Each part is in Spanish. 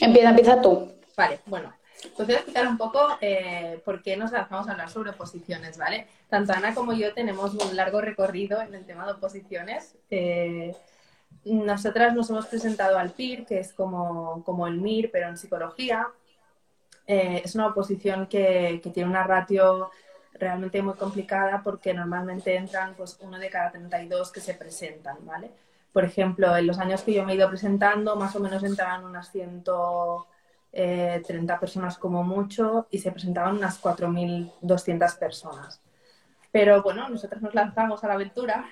Empieza, empieza tú. Vale, bueno. Pues voy a explicar un poco eh, por qué nos lanzamos a hablar sobre oposiciones, ¿vale? Tanto Ana como yo tenemos un largo recorrido en el tema de oposiciones. Eh, nosotras nos hemos presentado al PIR, que es como, como el MIR, pero en psicología. Eh, es una oposición que, que, tiene una ratio realmente muy complicada porque normalmente entran pues, uno de cada 32 que se presentan, ¿vale? Por ejemplo, en los años que yo me he ido presentando, más o menos entraban unas 130 eh, personas como mucho y se presentaban unas 4.200 personas. Pero bueno, nosotros nos lanzamos a la aventura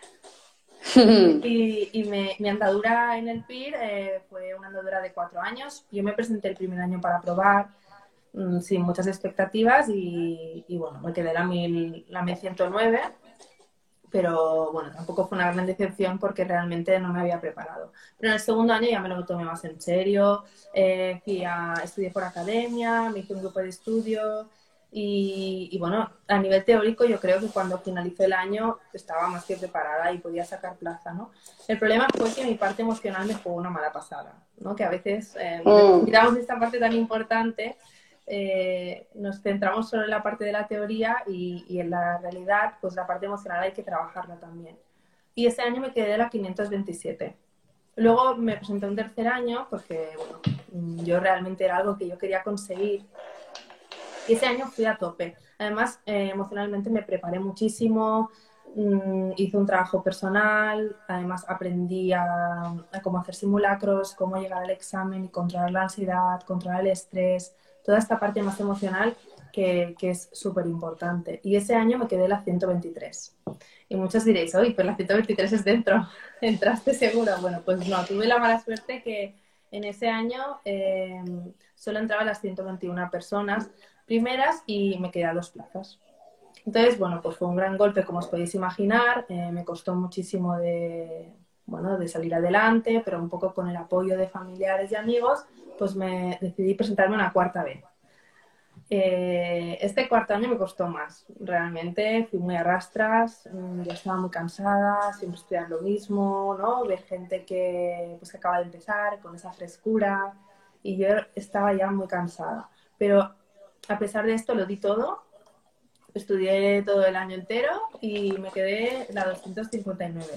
y, mi andadura en el PIR eh, fue una andadura de cuatro años. Yo me presenté el primer año para probar mm, sin muchas expectativas y, bueno, me quedé la, mil, la 1109, pero bueno, tampoco fue una gran decepción porque realmente no me había preparado. Pero en el segundo año ya me lo tomé más en serio, eh, fui a, estudié por academia, me hice un grupo de estudio y, bueno, a nivel teórico yo creo que cuando finalizó el año estaba más que preparada y podía sacar plaza, ¿no? El problema fue que mi parte emocional me fue una mala pasada, ¿no? Que a veces eh, mm. esta parte tan importante, eh, nos centramos solo en la parte de la teoría y, y, en la realidad, pues la parte emocional hay que trabajarla también. Y ese año me quedé a la 527. Luego me presenté un tercer año porque, bueno, yo realmente era algo que yo quería conseguir y ese año fui a tope. Además, eh, emocionalmente me preparé muchísimo, mm, hice un trabajo personal, además aprendí a, cómo hacer simulacros, cómo llegar al examen y controlar la ansiedad, controlar el estrés, toda esta parte más emocional que, que es súper importante. Y ese año me quedé la 123. Y muchos diréis, oye, pues la 123 es dentro, entraste seguro. Bueno, pues no, tuve la mala suerte que en ese año eh, solo entraban las 121 personas, primeras y me quedé a dos plazas. Entonces, bueno, pues fue un gran golpe, como os podéis imaginar. Eh, me costó muchísimo de, bueno, de salir adelante, pero un poco con el apoyo de familiares y amigos, pues me decidí presentarme una cuarta vez. Eh, este cuarto año me costó más, realmente fui muy a rastras, mm, ya estaba muy cansada, siempre estudiar lo mismo, ¿no? Ver gente que, pues, que acaba de empezar con esa frescura y yo estaba ya muy cansada. Pero a pesar de esto lo di todo, estudié todo el año entero y me quedé la 259.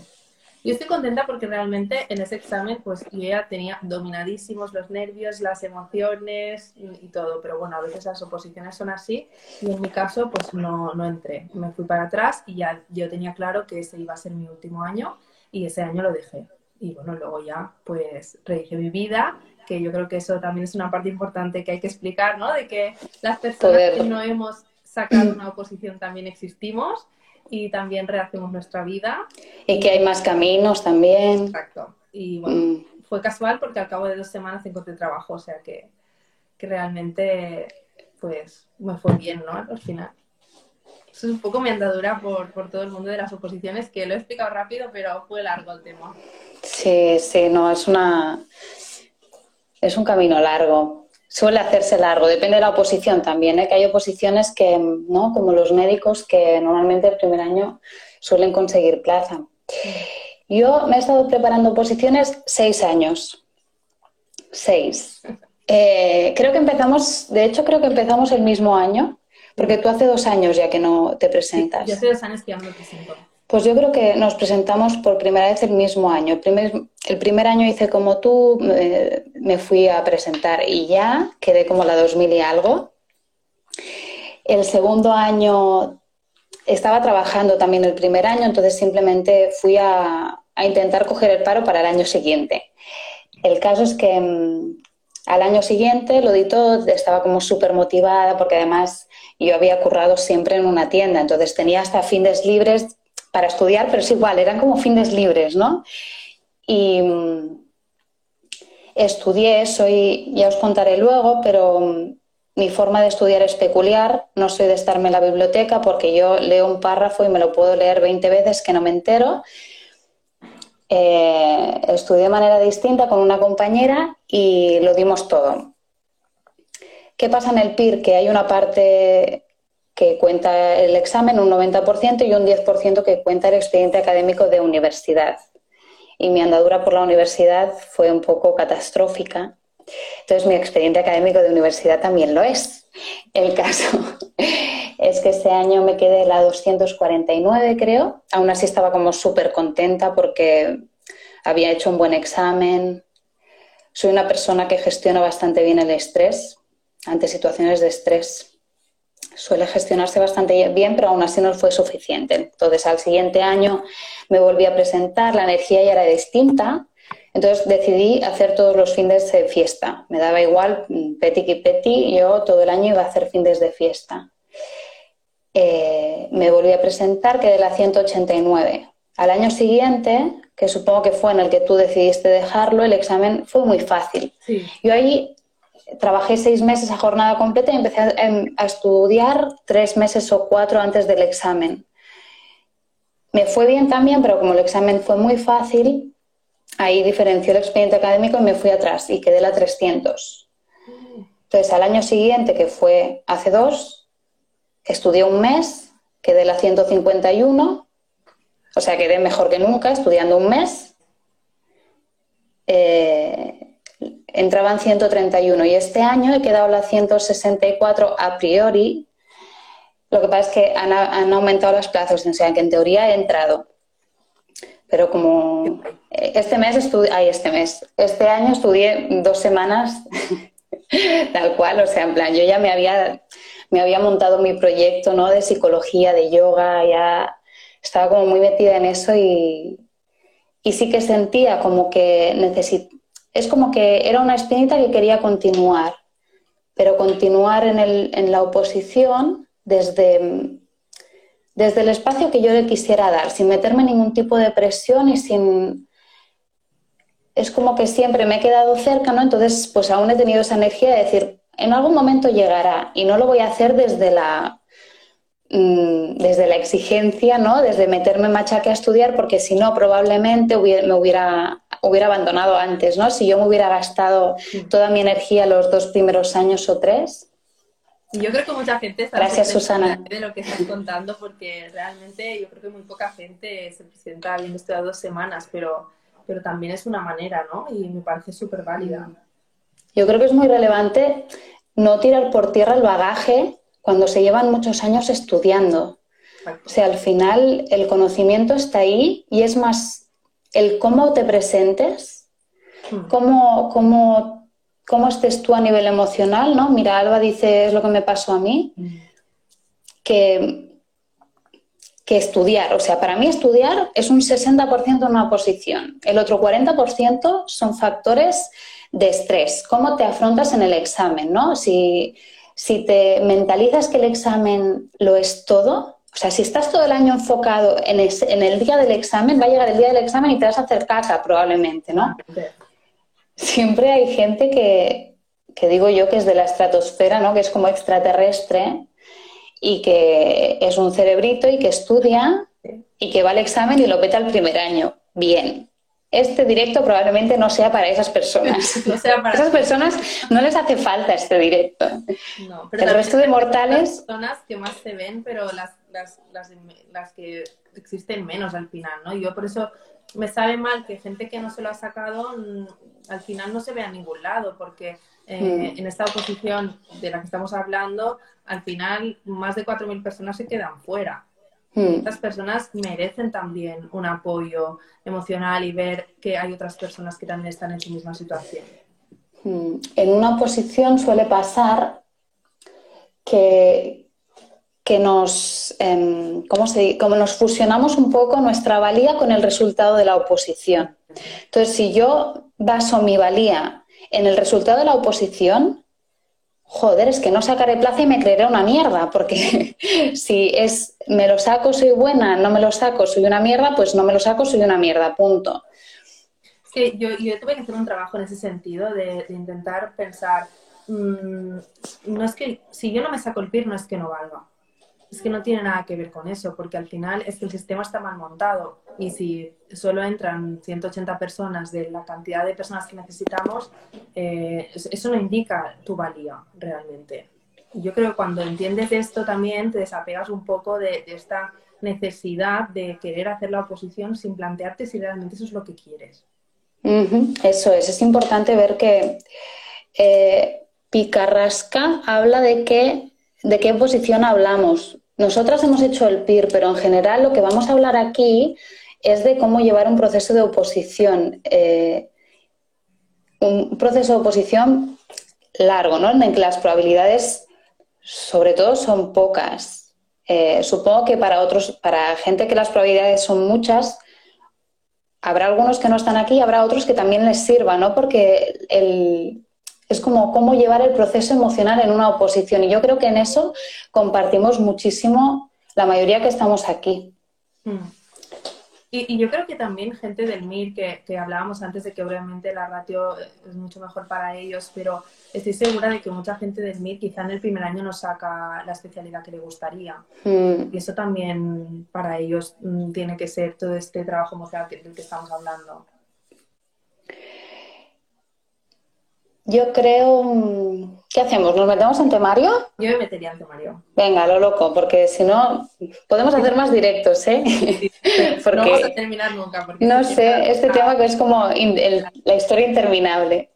Yo estoy contenta porque realmente en ese examen pues yo ya tenía dominadísimos los nervios, las emociones y, todo, pero bueno, a veces las oposiciones son así. Y en mi caso pues no, no entré, me fui para atrás y ya yo tenía claro que ese iba a ser mi último año y ese año lo dejé. Y bueno, luego ya pues rehice mi vida que yo creo que eso también es una parte importante que hay que explicar, ¿no? De que las personas que no hemos sacado una oposición también existimos y también rehacemos nuestra vida. Y que hay más caminos también. Exacto. Y bueno, mm. fue casual porque al cabo de dos semanas encontré trabajo, o sea que, que realmente pues me fue bien, ¿no? Al final. Eso es un poco mi andadura por, por todo el mundo de las oposiciones, que lo he explicado rápido, pero fue largo el tema. Sí, sí, no, es una, es un camino largo. Suele hacerse largo, depende de la oposición también, ¿eh? que hay oposiciones que, ¿no? como los médicos, que normalmente el primer año suelen conseguir plaza. Yo me he estado preparando oposiciones seis años. Seis. Eh, creo que empezamos, de hecho creo que empezamos el mismo año, porque tú hace dos años ya que no te presentas. yo hace dos años que ya me presento. Pues yo creo que nos presentamos por primera vez el mismo año. El primer, el primer año hice como tú, me, fui a presentar y ya quedé como la 2000 y algo. El segundo año estaba trabajando también el primer año, entonces simplemente fui a, a intentar coger el paro para el año siguiente. El caso es que mm, al año siguiente lo di todo, estaba como súper motivada porque además yo había currado siempre en una tienda, entonces tenía hasta fines libres para estudiar, pero es igual, eran como fines libres, ¿no? Y mm, estudié, soy, ya os contaré luego, pero mm, mi forma de estudiar es peculiar, no soy de estarme en la biblioteca porque yo leo un párrafo y me lo puedo leer 20 veces que no me entero. Eh, estudié de manera distinta con una compañera y lo dimos todo. ¿Qué pasa en el PIR? Que hay una parte que cuenta el examen, un 90%, y un 10% que cuenta el expediente académico de universidad. y mi andadura por la universidad fue un poco catastrófica. Entonces mi expediente académico de universidad también lo es. El caso es que este año me quedé la 249, creo. Aún así estaba como súper contenta porque había hecho un buen examen. Soy una persona que gestiona bastante bien el estrés ante situaciones de estrés. Suele gestionarse bastante bien, pero aún así no fue suficiente. Entonces, al siguiente año me volví a presentar, la energía ya era distinta, entonces decidí hacer todos los fines de fiesta. Me daba igual, peti que peti, yo todo el año iba a hacer fines de fiesta. Eh, me volví a presentar, quedé la 189. Al año siguiente, que supongo que fue en el que tú decidiste dejarlo, el examen fue muy fácil. Yo ahí trabajé seis meses a jornada completa y empecé a, em, a, estudiar tres meses o cuatro antes del examen. Me fue bien también, pero como el examen fue muy fácil, ahí diferenció el expediente académico y me fui atrás y quedé la 300. Entonces, al año siguiente, que fue hace dos, estudié un mes, quedé la 151, o sea, quedé mejor que nunca estudiando un mes. Eh, entraban 131 y este año he quedado la 164 a priori. Lo que pasa es que han, han aumentado las plazas, o sea, que en teoría he entrado pero como este mes estudié, ay, este mes, este año estudié dos semanas tal cual, o sea, en plan, yo ya me había, me había montado mi proyecto, ¿no? De psicología, de yoga, ya estaba como muy metida en eso y, y sí que sentía como que necesit... es como que era una espinita que quería continuar, pero continuar en, el, en la oposición desde desde el espacio que yo le quisiera dar, sin meterme ningún tipo de presión y sin... Es como que siempre me he quedado cerca, ¿no? Entonces, pues aún he tenido esa energía de decir, en algún momento llegará y no lo voy a hacer desde la, mm, desde la exigencia, ¿no? Desde meterme machaque a estudiar, porque si no, probablemente me hubiera, hubiera abandonado antes, ¿no? Si yo me hubiera gastado toda mi energía los dos primeros años o tres, yo creo que mucha gente está Gracias, Susana. de lo que estás contando, porque realmente yo creo que muy poca gente se presenta habiendo estudiado dos semanas, pero, pero también es una manera, ¿no? Y me parece súper válida. Yo creo que es muy relevante no tirar por tierra el bagaje cuando se llevan muchos años estudiando. O sea, al final el conocimiento está ahí y es más el cómo te presentes, hmm. cómo, cómo cómo estés tú a nivel emocional, ¿no? Mira, Alba dice, es lo que me pasó a mí, que, que estudiar, o sea, para mí estudiar es un 60% de una posición, el otro 40% son factores de estrés, cómo te afrontas en el examen, ¿no? Si, si te mentalizas que el examen lo es todo, o sea, si estás todo el año enfocado en, en, el día del examen, va a llegar el día del examen y te vas a hacer caca probablemente, ¿no? siempre hay gente que, digo yo que es de la estratosfera, ¿no? que es como extraterrestre y que es un cerebrito y que estudia y que va al examen y lo peta el primer año. Bien. Este directo probablemente no sea para esas personas. no sea para esas personas no les hace falta este directo. No, pero el resto de mortales. Las personas que más se ven, pero las, las, las que existen menos al final, ¿no? Yo por eso me sabe mal que gente que no se lo ha sacado mm, al final no se ve a ningún lado, porque eh, mm. en esta oposición de la que estamos hablando, al final más de 4.000 personas se quedan fuera. Mm. Estas personas merecen también un apoyo emocional y ver que hay otras personas que también están en su misma situación. En una oposición suele pasar que, que nos, eh, se, como nos fusionamos un poco nuestra valía con el resultado de la oposición. Entonces, si yo baso mi valía en el resultado de la oposición, joder, es que no sacaré plaza y me creeré una mierda, porque si es me lo saco, soy buena, no me lo saco, soy una mierda, pues no me lo saco, soy una mierda, punto. Sí, yo, yo tuve que hacer un trabajo en ese sentido, de, intentar pensar, mm, no es que si yo no me saco el PIR, no es que no valga es que no tiene nada que ver con eso, porque al final es que el sistema está mal montado y si solo entran 180 personas de la cantidad de personas que necesitamos, eh, eso no indica tu valía realmente. Yo creo que cuando entiendes esto también te desapegas un poco de, esta necesidad de querer hacer la oposición sin plantearte si realmente eso es lo que quieres. Eso es, es importante ver que eh, Picarrasca habla de, que, de qué oposición hablamos. Nosotras hemos hecho el PIR, pero en general lo que vamos a hablar aquí es de cómo llevar un proceso de oposición. Eh, un proceso de oposición largo, ¿no? En el que las probabilidades, sobre todo, son pocas. Eh, supongo que para otros, para gente que las probabilidades son muchas, habrá algunos que no están aquí, habrá otros que también les sirva, ¿no? Porque es como cómo llevar el proceso emocional en una oposición. Y yo creo que en eso compartimos muchísimo la mayoría que estamos aquí. Mm. Y, yo creo que también gente del MIR, que, hablábamos antes de que obviamente la ratio es mucho mejor para ellos, pero estoy segura de que mucha gente del MIR quizá en el primer año no saca la especialidad que le gustaría. Mm. Y eso también para ellos mm, tiene que ser todo este trabajo emocional del que estamos hablando. Yo creo. Mm, ¿Qué hacemos? ¿Nos metemos en temario? Yo me metería en temario. Venga, lo loco, porque si no, podemos hacer más directos, ¿eh? porque, no vamos a terminar nunca. no sé, este tema que es como la historia interminable.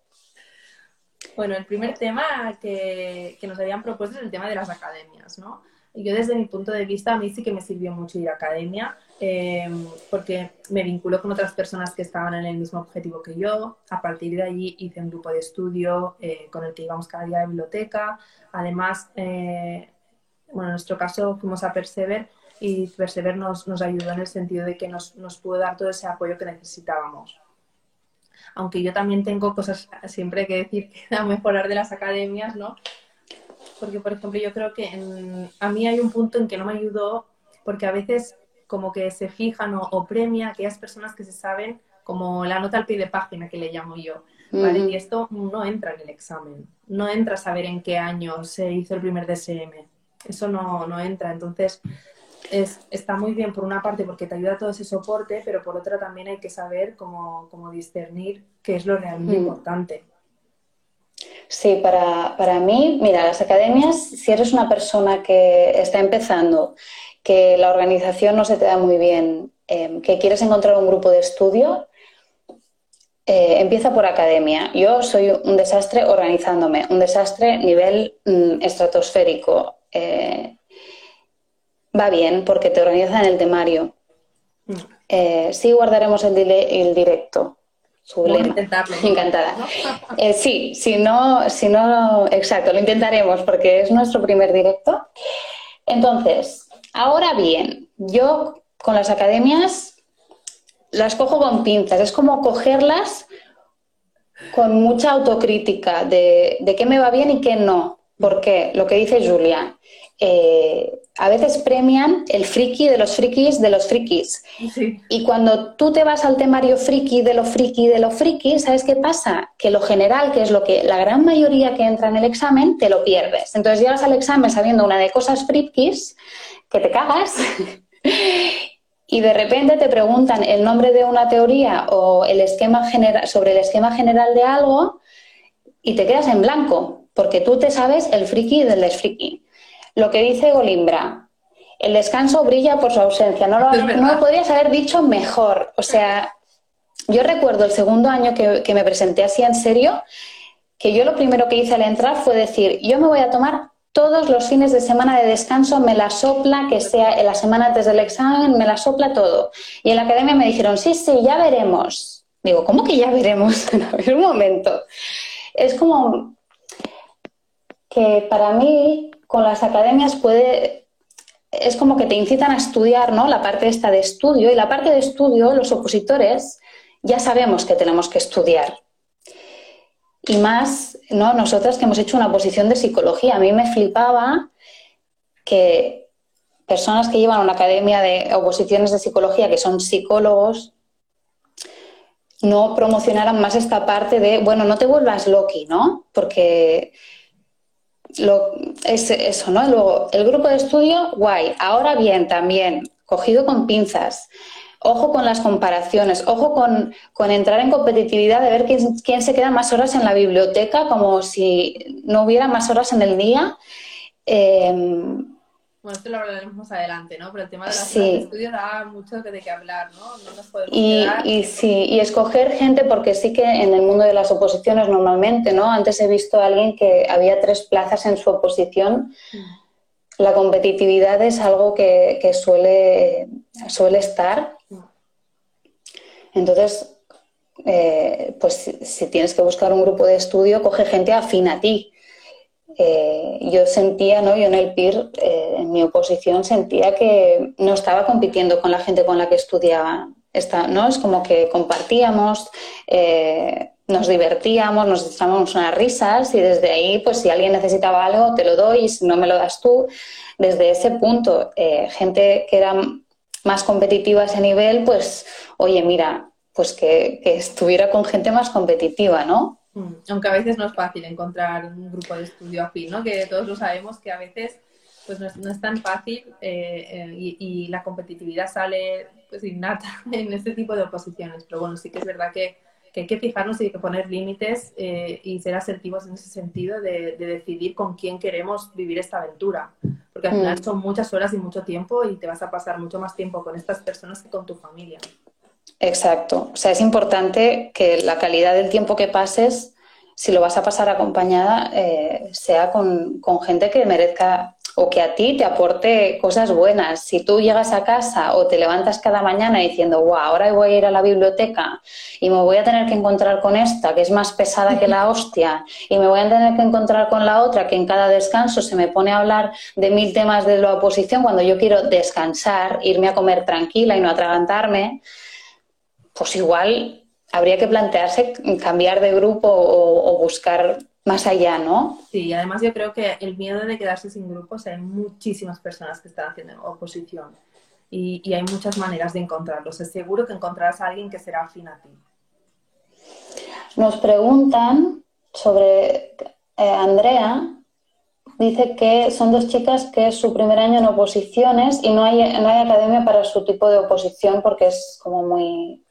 Bueno, el primer tema que, que nos habían propuesto es el tema de las academias, ¿no? Yo desde mi punto de vista, a mí sí que me sirvió mucho ir a academia, em, porque me vinculó con otras personas que estaban en el mismo objetivo que yo. A partir de allí hice un grupo de estudio eh, con el que íbamos cada día a la biblioteca. Además, eh, bueno, en nuestro caso fuimos a Persever y Persever nos, nos ayudó en el sentido de que nos, nos pudo dar todo ese apoyo que necesitábamos aunque yo también tengo cosas siempre que decir que da mejorar de las academias, ¿no? Porque, por ejemplo, yo creo que a mí hay un punto en que no me ayudó, porque a veces como que se fijan o, premia a aquellas personas que se saben como la nota al pie de página que le llamo yo, ¿vale? Y esto no entra en el examen, no entra a saber en qué año se hizo el primer DSM, eso no, no entra, entonces es, está muy bien por una parte porque te ayuda todo ese soporte, pero por otra también hay que saber cómo, cómo discernir qué es lo realmente importante. Sí, para, para mí, mira, las academias, si eres una persona que está empezando, que la organización no se te da muy bien, em, que quieres encontrar un grupo de estudio, eh, empieza por academia. Yo soy un desastre organizándome, un desastre nivel mm, estratosférico. Eh, va bien porque te organizan el temario. Mm. Eh, sí guardaremos el, el directo, intentarlo. Encantada. Eh, sí, si no, si no, exacto, lo intentaremos porque es nuestro primer directo. Entonces, ahora bien, yo con las academias las cojo con pinzas, es como cogerlas con mucha autocrítica de, de qué me va bien y qué no. Porque lo que dice Julia, eh, a veces premian el friki de los frikis de los frikis. Y cuando tú te vas al temario friki de lo friki de lo friki, ¿sabes qué pasa? Que lo general, que es lo que la gran mayoría que entra en el examen, te lo pierdes. Entonces llegas al examen sabiendo una de cosas frikis que te cagas. y de repente te preguntan el nombre de una teoría o el esquema general sobre el esquema general de algo y te quedas en blanco, porque tú te sabes el friki del desfriki. Lo que dice Golimbra, el descanso brilla por su ausencia. No lo, no podrías haber dicho mejor. O sea, yo recuerdo el segundo año que, me presenté así en serio, que yo lo primero que hice al entrar fue decir, yo me voy a tomar todos los fines de semana de descanso, me la sopla, que sea en la semana antes del examen, me la sopla todo. Y en la academia me dijeron, sí, sí, ya veremos. Digo, ¿cómo que ya veremos? a ver, un momento. Es como que para mí con las academias puede, es como que te incitan a estudiar, ¿no? La parte esta de estudio y la parte de estudio, los opositores ya sabemos que tenemos que estudiar. Y más, ¿no? Nosotras que hemos hecho una posición de psicología, a mí me flipaba que personas que llevan una academia de oposiciones de psicología, que son psicólogos, no promocionaran más esta parte de, bueno, no te vuelvas loqui, ¿no? Porque lo, es eso, ¿no? Luego, el grupo de estudio, guay. Ahora bien, también, cogido con pinzas. Ojo con las comparaciones, ojo con, entrar en competitividad de ver quién, se queda más horas en la biblioteca, como si no hubiera más horas en el día. Em, Bueno, esto lo hablaremos más adelante, ¿no? Pero el tema de las sí. de estudio da mucho de qué hablar, ¿no? No nos podemos y, y sí, y escoger gente, porque sí que en el mundo de las oposiciones normalmente, ¿no? Antes he visto a alguien que había tres plazas en su oposición. Mm. La competitividad es algo que, que suele, suele estar. Mm. Entonces, eh, pues si, tienes que buscar un grupo de estudio, coge gente afín a ti. Eh, yo sentía, ¿no? Yo en el PIR, eh, en mi oposición, sentía que no estaba compitiendo con la gente con la que estudiaba. ¿no? Es como que compartíamos, nos divertíamos, nos echábamos unas risas y desde ahí, pues si alguien necesitaba algo, te lo doy y si no me lo das tú. Desde ese punto, gente que era más competitiva a ese nivel, pues, oye, mira, pues que, estuviera con gente más competitiva, ¿no? Mm, aunque a veces no es fácil encontrar un grupo de estudio afín, ¿no? Que todos lo sabemos que a veces pues no es, tan fácil eh, eh, y, la competitividad sale pues innata en este tipo de oposiciones. Pero bueno, sí que es verdad que, hay que fijarnos y hay que poner límites eh, y ser asertivos en ese sentido de, decidir con quién queremos vivir esta aventura. Porque al final mm. son muchas horas y mucho tiempo y te vas a pasar mucho más tiempo con estas personas que con tu familia. Exacto. O sea, es importante que la calidad del tiempo que pases, si lo vas a pasar acompañada, eh, sea con, gente que merezca o que a ti te aporte cosas buenas. Si tú llegas a casa o te levantas cada mañana diciendo, wow, ahora voy a ir a la biblioteca y me voy a tener que encontrar con esta, que es más pesada que la hostia, y me voy a tener que encontrar con la otra, que en cada descanso se me pone a hablar de mil temas de la oposición cuando yo quiero descansar, irme a comer tranquila y no atragantarme, pues igual habría que plantearse cambiar de grupo o, buscar más allá, ¿no? Sí, y además yo creo que el miedo de quedarse sin grupos, hay muchísimas personas que están haciendo oposición y, hay muchas maneras de encontrarlos. Es seguro que encontrarás a alguien que será afín a ti. Nos preguntan sobre eh, Andrea, dice que son dos chicas que es su primer año en oposiciones y no hay, no hay academia para su tipo de oposición porque es como muy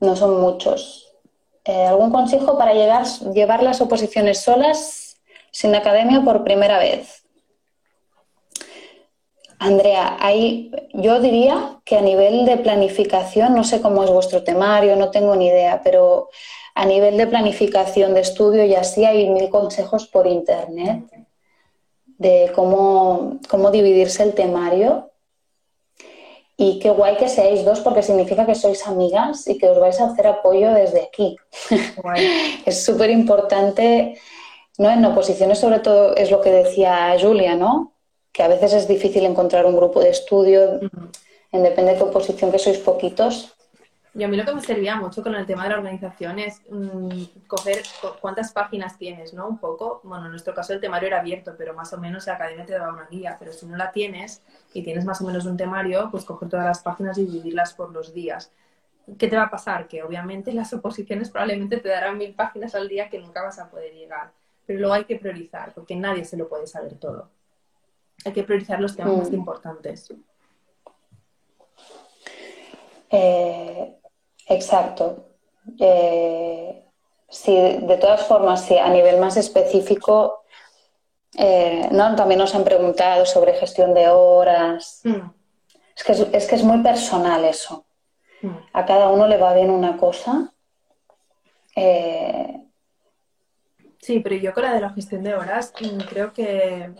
no son muchos. Eh, ¿Algún consejo para llegar, llevar las oposiciones solas sin academia por primera vez? Andrea, yo diría que a nivel de planificación, no sé cómo es vuestro temario, no tengo ni idea, pero a nivel de planificación de estudio y así hay mil consejos por internet de cómo, cómo dividirse el temario y qué guay que seáis dos porque significa que sois amigas y que os vais a hacer apoyo desde aquí. es súper importante, ¿no? En oposiciones sobre todo es lo que decía Julia, ¿no? Que a veces es difícil encontrar un grupo de estudio, en depende de qué oposición, que sois poquitos, y a mí lo que me servía mucho con el tema de la organización es mm, coger cuántas páginas tienes, ¿no? Un poco. Bueno, en nuestro caso el temario era abierto, pero más o menos la academia te daba una guía. Pero si no la tienes y tienes más o menos un temario, pues coger todas las páginas y dividirlas por los días. ¿Qué te va a pasar? Que obviamente las oposiciones probablemente te darán mil páginas al día que nunca vas a poder llegar. Pero luego hay que priorizar, porque nadie se lo puede saber todo. Hay que priorizar los temas más mm. importantes. Eh, Exacto. Eh, sí, de todas formas, sí, a nivel más específico, eh, ¿no? también nos han preguntado sobre gestión de horas. Mm. Es, que es, que es, muy personal eso. Mm. A cada uno le va bien una cosa. Eh, sí, pero yo con la de la gestión de horas mm, creo que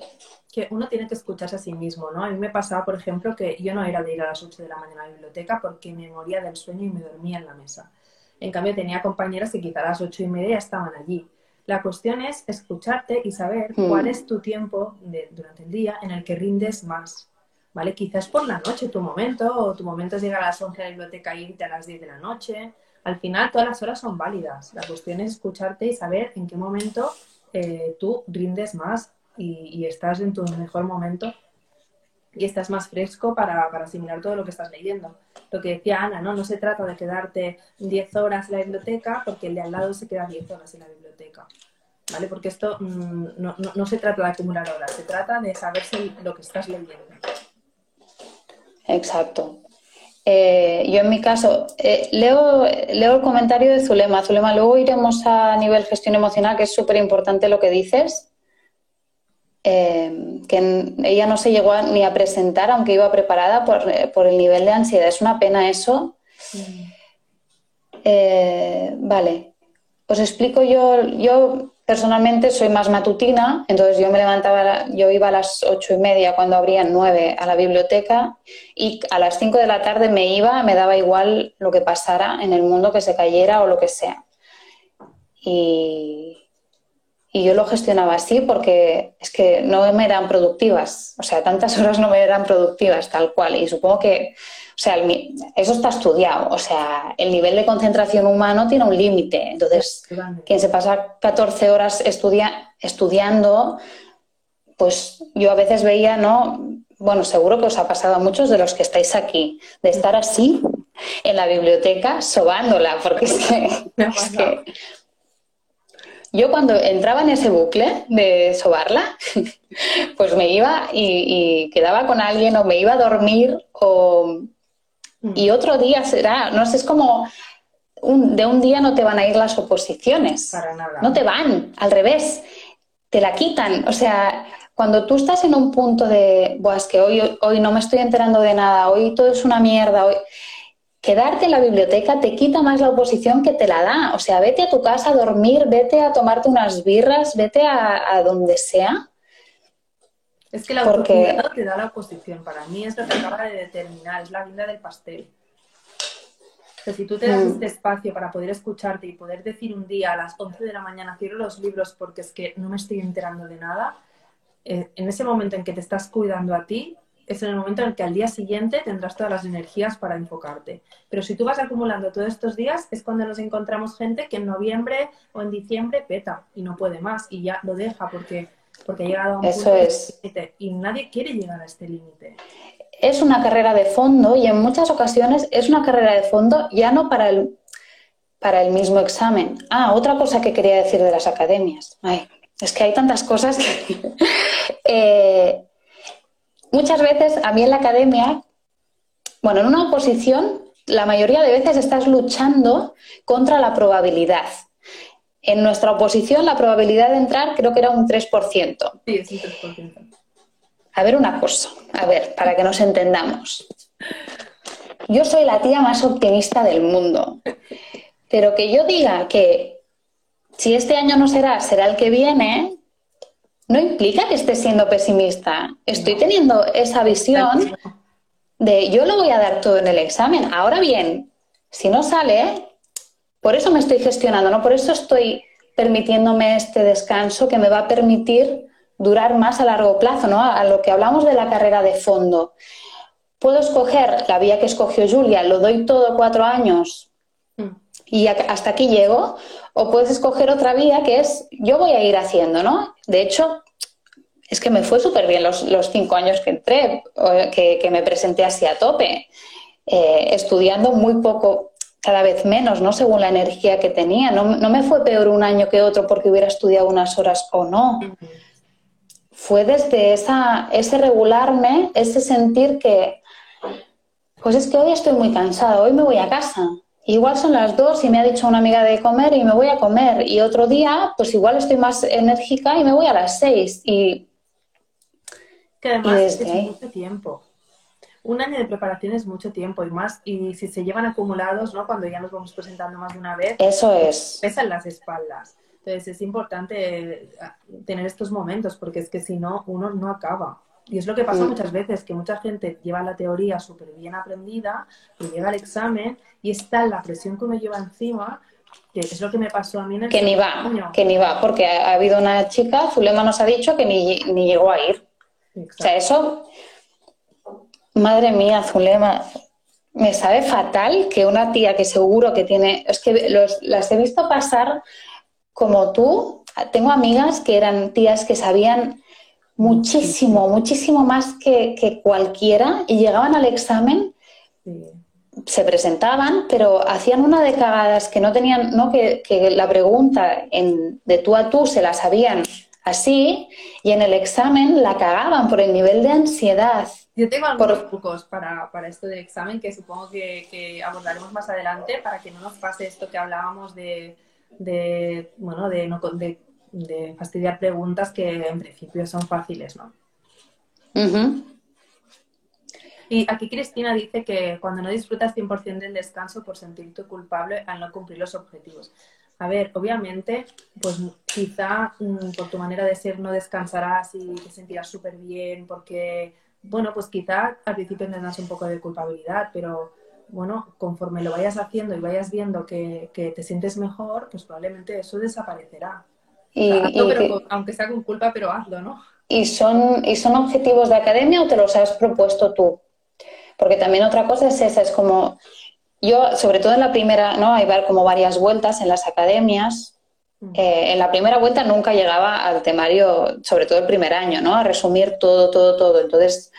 que uno tiene que escucharse a sí mismo, ¿no? A mí me pasaba, por ejemplo, que yo no era de ir a las 8 de la mañana a la biblioteca porque me moría del sueño y me dormía en la mesa. En cambio, tenía compañeras que quizá a las 8 y media estaban allí. La cuestión es escucharte y saber mm. cuál es tu tiempo durante el día en el que rindes más. ¿Vale? Quizás por la noche tu momento, o tu momento es llegar a las 11 a la biblioteca y e irte a las 10 de la noche. Al final, todas las horas son válidas. La cuestión es escucharte y saber en qué momento eh, tú rindes más y, estás en tu mejor momento y estás más fresco para, para, asimilar todo lo que estás leyendo. Lo que decía Ana, ¿no? No se trata de quedarte 10 horas en la biblioteca porque el de al lado se queda 10 horas en la biblioteca. ¿Vale? Porque esto mm, no, no, no, se trata de acumular horas, se trata de saberse lo que estás leyendo. Exacto. Eh, yo en mi caso, eh, leo, leo el comentario de Zulema. Zulema, luego iremos a nivel gestión emocional, que es súper importante lo que dices. Eh, que ella no se llegó ni a presentar, aunque iba preparada por, eh, por, el nivel de ansiedad. Es una pena eso. Eh, vale, os explico yo, yo personalmente soy más matutina, entonces yo me levantaba, yo iba a las ocho y media cuando abrían nueve a la biblioteca y a las cinco de la tarde me iba, me daba igual lo que pasara en el mundo, que se cayera o lo que sea. Y, y yo lo gestionaba así porque es que no me eran productivas, o sea, tantas horas no me eran productivas tal cual. Y supongo que, o sea, eso está estudiado, o sea, el nivel de concentración humano tiene un límite. Entonces, quien se pasa 14 horas estudia, estudiando, pues yo a veces veía, ¿no? Bueno, seguro que os ha pasado a muchos de los que estáis aquí, de estar así en la biblioteca sobándola, porque es que yo cuando entraba en ese bucle de sobarla, pues me iba y, quedaba con alguien o me iba a dormir o... Y mm. otro día será, no sé, es como de un día no te van a ir las oposiciones. Para nada. No te van, al revés, te la quitan. O sea, cuando tú estás en un punto de, Buah, es que hoy, hoy no me estoy enterando de nada, hoy todo es una mierda, hoy quedarte en la biblioteca te quita más la oposición que te la da. O sea, vete a tu casa a dormir, vete a tomarte unas birras, vete a, donde sea. Es que la Porque... te da la oposición. Para mí es lo que acaba de determinar, es la vida del pastel. O sea, si tú te das mm. este espacio para poder escucharte y poder decir un día a las 11 de la mañana cierro los libros porque es que no me estoy enterando de nada, eh, en ese momento en que te estás cuidando a ti, es en el momento en el que al día siguiente tendrás todas las energías para enfocarte. Pero si tú vas acumulando todos estos días, es cuando nos encontramos gente que en noviembre o en diciembre peta y no puede más y ya lo deja porque, porque ha llegado a un Eso es. límite y nadie quiere llegar a este límite. Es una carrera de fondo y en muchas ocasiones es una carrera de fondo ya no para el, para el mismo examen. Ah, otra cosa que quería decir de las academias. es que hay tantas cosas que... eh, Muchas veces a mí en la academia, bueno, en una oposición, la mayoría de veces estás luchando contra la probabilidad. En nuestra oposición la probabilidad de entrar creo que era un 3%. Sí, es un 3%. A ver una cosa, a ver, para que nos entendamos. Yo soy la tía más optimista del mundo, pero que yo diga que si este año no será, será el que viene, no implica que esté siendo pesimista. Estoy teniendo esa visión de yo lo voy a dar todo en el examen. Ahora bien, si no sale, por eso me estoy gestionando, ¿no? Por eso estoy permitiéndome este descanso que me va a permitir durar más a largo plazo, ¿no? A lo que hablamos de la carrera de fondo. Puedo escoger la vía que escogió Julia, lo doy todo cuatro años mm. y hasta aquí llego, o puedes escoger otra vía que es, yo voy a ir haciendo, ¿no? De hecho, es que me fue súper bien los, cinco años que entré, que, me presenté así a tope, eh, estudiando muy poco, cada vez menos, ¿no? Según la energía que tenía. No, me fue peor un año que otro porque hubiera estudiado unas horas o no. Fue desde esa, ese regularme, ese sentir que, pues es que hoy estoy muy cansada, hoy me voy a casa. Igual son las dos y me ha dicho una amiga de comer y me voy a comer. Y otro día, pues igual estoy más enérgica y me voy a las seis. Y, que además es mucho tiempo. Un año de preparación es mucho tiempo y más, y si se llevan acumulados, ¿no? Cuando ya nos vamos presentando más de una vez, eso es. Pesan las espaldas. Entonces es importante eh, tener estos momentos, porque es que si no, uno no acaba. Y es lo que pasa muchas veces, que mucha gente lleva la teoría súper bien aprendida y llega al examen y está la presión que uno lleva encima, que es lo que me pasó a mí en el Que ni va, que ni va, porque ha, habido una chica, Zulema nos ha dicho que ni, ni llegó a ir. O sea, eso, madre mía, Zulema, me sabe fatal que una tía que seguro que tiene, es que las he visto pasar como tú, tengo amigas que eran tías que sabían muchísimo, muchísimo. más que, cualquiera. Y llegaban al examen, se presentaban, pero hacían una de cagadas que no tenían, no que, la pregunta en, de tú a tú se la sabían así y en el examen la cagaban por el nivel de ansiedad. Yo tengo algunos trucos para, para, esto del examen que supongo que, abordaremos más adelante para que no nos pase esto que hablábamos de, de bueno, de, no, de de fastidiar preguntas que en principio son fáciles, ¿no? Y aquí Cristina dice que cuando no disfrutas 100% del descanso por sentirte culpable al no cumplir los objetivos. A ver, obviamente, pues quizá mm, por tu manera de ser no descansarás y te sentirás súper bien porque, bueno, pues quizá al principio tendrás un poco de culpabilidad, pero bueno, conforme lo vayas haciendo y vayas viendo que, te sientes mejor, pues probablemente eso desaparecerá. Aunque sea con culpa, pero hazlo, ¿no? ¿Y son, ¿Y son objetivos de academia o te los has propuesto tú? Porque también otra cosa es esa, es como, yo, sobre todo en la primera, ¿no? Hay como varias vueltas en las academias. Mm. Eh, en la primera vuelta nunca llegaba al temario, sobre todo el primer año, ¿no? A resumir todo, todo, todo. Entonces,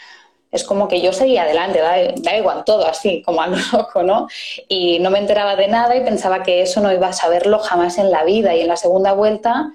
es como que yo seguía adelante, da, igual todo así, como a lo loco, ¿no? Y no me enteraba de nada y pensaba que eso no iba a saberlo jamás en la vida. Y en la segunda vuelta,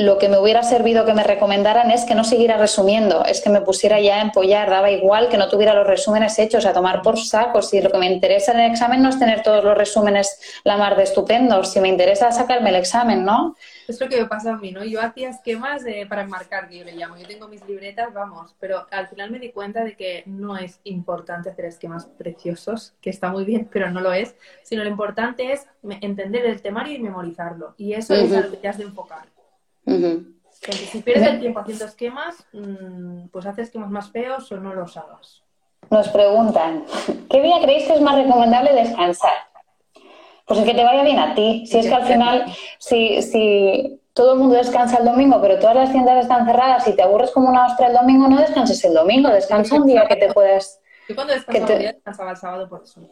lo que me hubiera servido que me recomendaran es que no siguiera resumiendo, es que me pusiera ya a empollar, daba igual que no tuviera los resúmenes hechos, a tomar por saco. Si lo que me interesa en el examen no es tener todos los resúmenes la mar de estupendos, si me interesa sacarme el examen, ¿no? Es lo que me pasa a mí, ¿no? Yo hacía esquemas de, para enmarcar, que yo le llamo. Yo tengo mis libretas, vamos, pero al final me di cuenta de que no es importante hacer esquemas preciosos, que está muy bien, pero no lo es, sino lo importante es entender el temario y memorizarlo. Y eso es lo que te has de enfocar. Si pierdes el tiempo haciendo esquemas, mm, pues haces esquemas más feos o no los hagas. Nos preguntan, ¿qué día creéis que es más recomendable descansar? Pues es que te vaya bien a ti. Si es que al final, si, si todo el mundo descansa el domingo, pero todas las tiendas están cerradas y te aburres como una ostra el domingo, no descanses el domingo, descansa un día que te puedas... Yo cuando descansaba, descansaba el sábado por eso.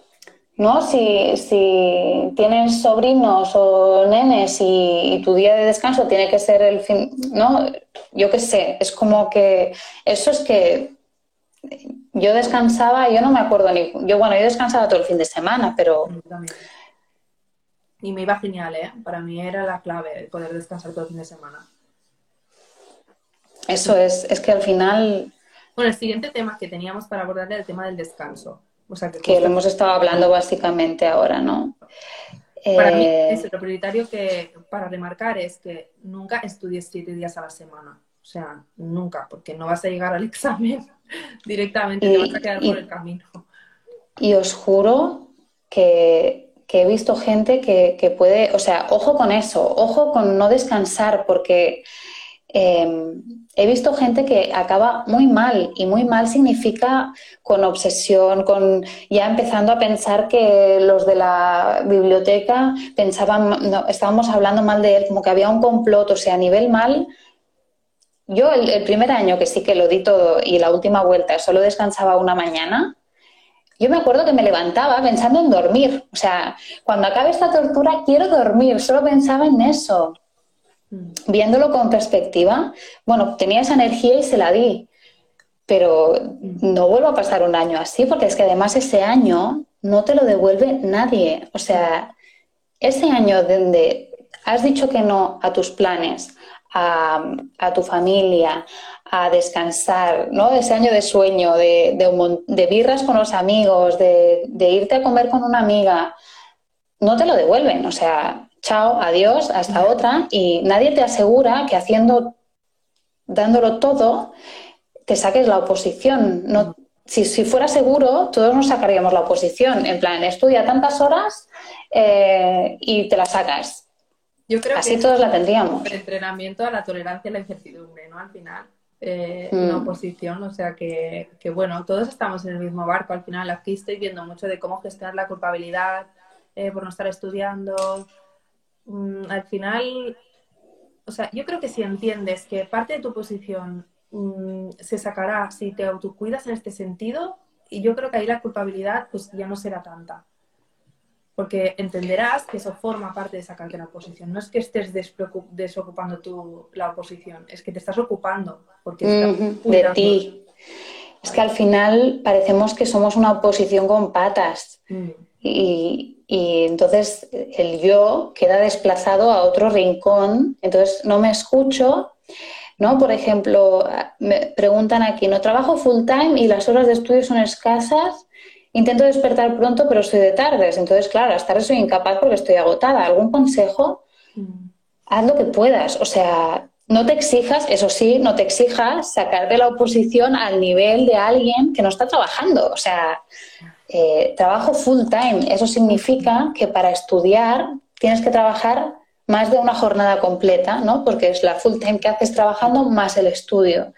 ¿No? Si, si, tienes sobrinos o nenes y, tu día de descanso tiene que ser el fin, ¿no? Yo qué sé, es como que eso es que yo descansaba, yo no me acuerdo ni, yo bueno, yo descansaba todo el fin de semana, pero y me iba genial, ¿eh? Para mí era la clave poder descansar todo el fin de semana. Eso es, es que al final... Bueno, el siguiente tema que teníamos para abordar era el tema del descanso. O sea, que, lo hemos estado hablando básicamente ahora, ¿no? Para mí eh, es lo prioritario que, para remarcar, es que nunca estudies siete días a la semana. O sea, nunca, porque no vas a llegar al examen directamente, te vas a quedar por el camino. Y os juro que que he visto gente que, puede, o sea, ojo con eso, ojo con no descansar, porque em, he visto gente que acaba muy mal y muy mal significa con obsesión, con ya empezando a pensar que los de la biblioteca pensaban, no, estábamos hablando mal de él, como que había un complot, o sea, a nivel mal. Yo el, el primer año que sí que lo di todo y la última vuelta solo descansaba una mañana, yo me acuerdo que me levantaba pensando en dormir. O sea, cuando acabe esta tortura quiero dormir. Solo pensaba en eso. Viéndolo con perspectiva, bueno, tenía esa energía y se la di. Pero no vuelvo a pasar un año así, porque es que además ese año no te lo devuelve nadie. O sea, ese año donde has dicho que no a tus planes, a, a tu familia, a descansar, ¿no? Ese año de sueño, de, de, birras con los amigos, de, de, irte a comer con una amiga, no te lo devuelven. O sea, chao, adiós, hasta otra. Y nadie te asegura que haciendo, dándolo todo, te saques la oposición. No, si, si fuera seguro, todos nos sacaríamos la oposición. En plan, estudia tantas horas eh, y te la sacas. Yo creo Así todos la tendríamos. El entrenamiento a la tolerancia y la incertidumbre, ¿no? Al final eh, una mm. oposición, o sea que, bueno, todos estamos en el mismo barco al final. Aquí estoy viendo mucho de cómo gestionar la culpabilidad eh, por no estar estudiando. Mm, al final, o sea, yo creo que si entiendes que parte de tu posición mm, se sacará si te autocuidas en este sentido, y yo creo que ahí la culpabilidad pues ya no será tanta porque entenderás que eso forma parte de sacarte la oposición. No es que estés desocupando tu, la oposición, es que te estás ocupando porque de ti. Es que al final parecemos que somos una oposición con patas mm. y, y, entonces el yo queda desplazado a otro rincón, entonces no me escucho. ¿No? Por ejemplo, me preguntan aquí, ¿no trabajo full time y las horas de estudio son escasas? Intento despertar pronto, pero estoy de tardes. Entonces, claro, las tardes soy incapaz porque estoy agotada. ¿Algún consejo? haz lo que puedas. O sea, no te exijas, eso sí, no te exijas sacar de la oposición al nivel de alguien que no está trabajando. O sea, eh, trabajo full time. Eso significa que para estudiar tienes que trabajar más de una jornada completa, ¿no? Porque es la full time que haces trabajando más el estudio.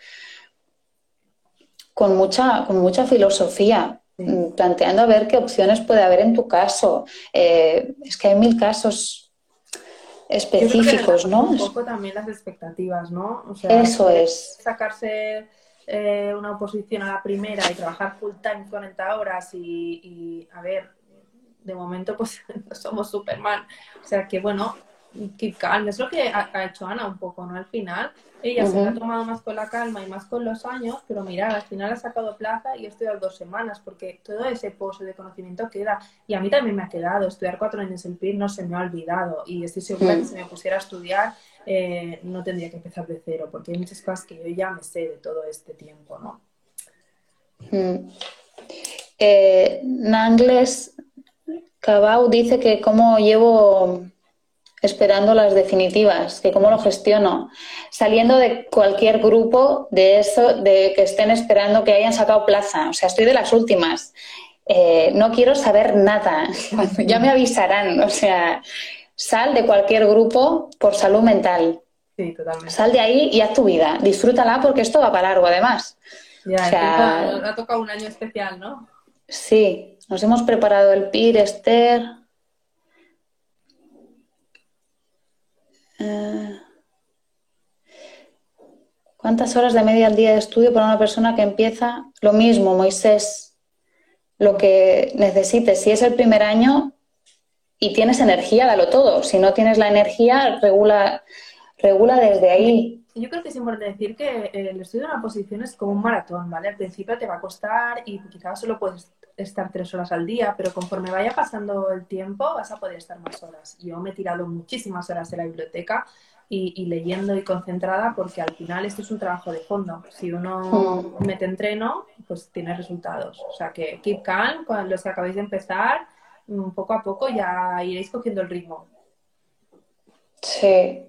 Con mucha, con mucha filosofía, mm, planteando a ver qué opciones puede haber en tu caso. Eh, es que hay mil casos específicos, ¿no? Un poco también las expectativas, ¿no? Eso es. Sacarse eh, una oposición a la primera y trabajar full time 40 horas y, a ver, de momento pues no somos Superman. O sea que bueno, keep calm. Es lo que ha, hecho Ana un poco, ¿no? Al final, ella se ha tomado más con la calma y más con los años, pero mira, al final ha sacado plaza y he estudiado dos semanas, porque todo ese pozo de conocimiento queda. Y a mí también me ha quedado. Estudiar cuatro años en PIR no se me ha olvidado. Y estoy segura que si me pusiera a estudiar, eh, no tendría que empezar de cero, porque hay muchas cosas que yo ya me sé de todo este tiempo, ¿no? Eh, Nangles Cabau dice que cómo llevo esperando las definitivas, que cómo lo gestiono, saliendo de cualquier grupo de eso, de que estén esperando que hayan sacado plaza. O sea, estoy de las últimas. Eh, no quiero saber nada. ya me avisarán. O sea, sal de cualquier grupo por salud mental. Sí, totalmente. Sal de ahí y haz tu vida. Disfrútala porque esto va para largo, además. Ya, ha tocado un año especial, ¿no? Sí, nos hemos preparado el PIR, Esther. Eh, ¿Cuántas horas de media al día de estudio para una persona que empieza? Lo mismo, Moisés, lo que necesites. Si es el primer año y tienes energía, dalo todo. Si no tienes la energía, regula, regula desde ahí. Yo creo que es importante decir que el estudio de una posición es como un maratón, ¿vale? Al principio te va a costar y quizás solo puedes estar tres horas al día, pero conforme vaya pasando el tiempo vas a poder estar más horas. Yo me he tirado muchísimas horas en la biblioteca y, leyendo y concentrada porque al final esto es un trabajo de fondo. Si uno mm. mete entreno, pues tiene resultados. O sea que keep calm, cuando los que acabáis de empezar, poco a poco ya iréis cogiendo el ritmo. Sí.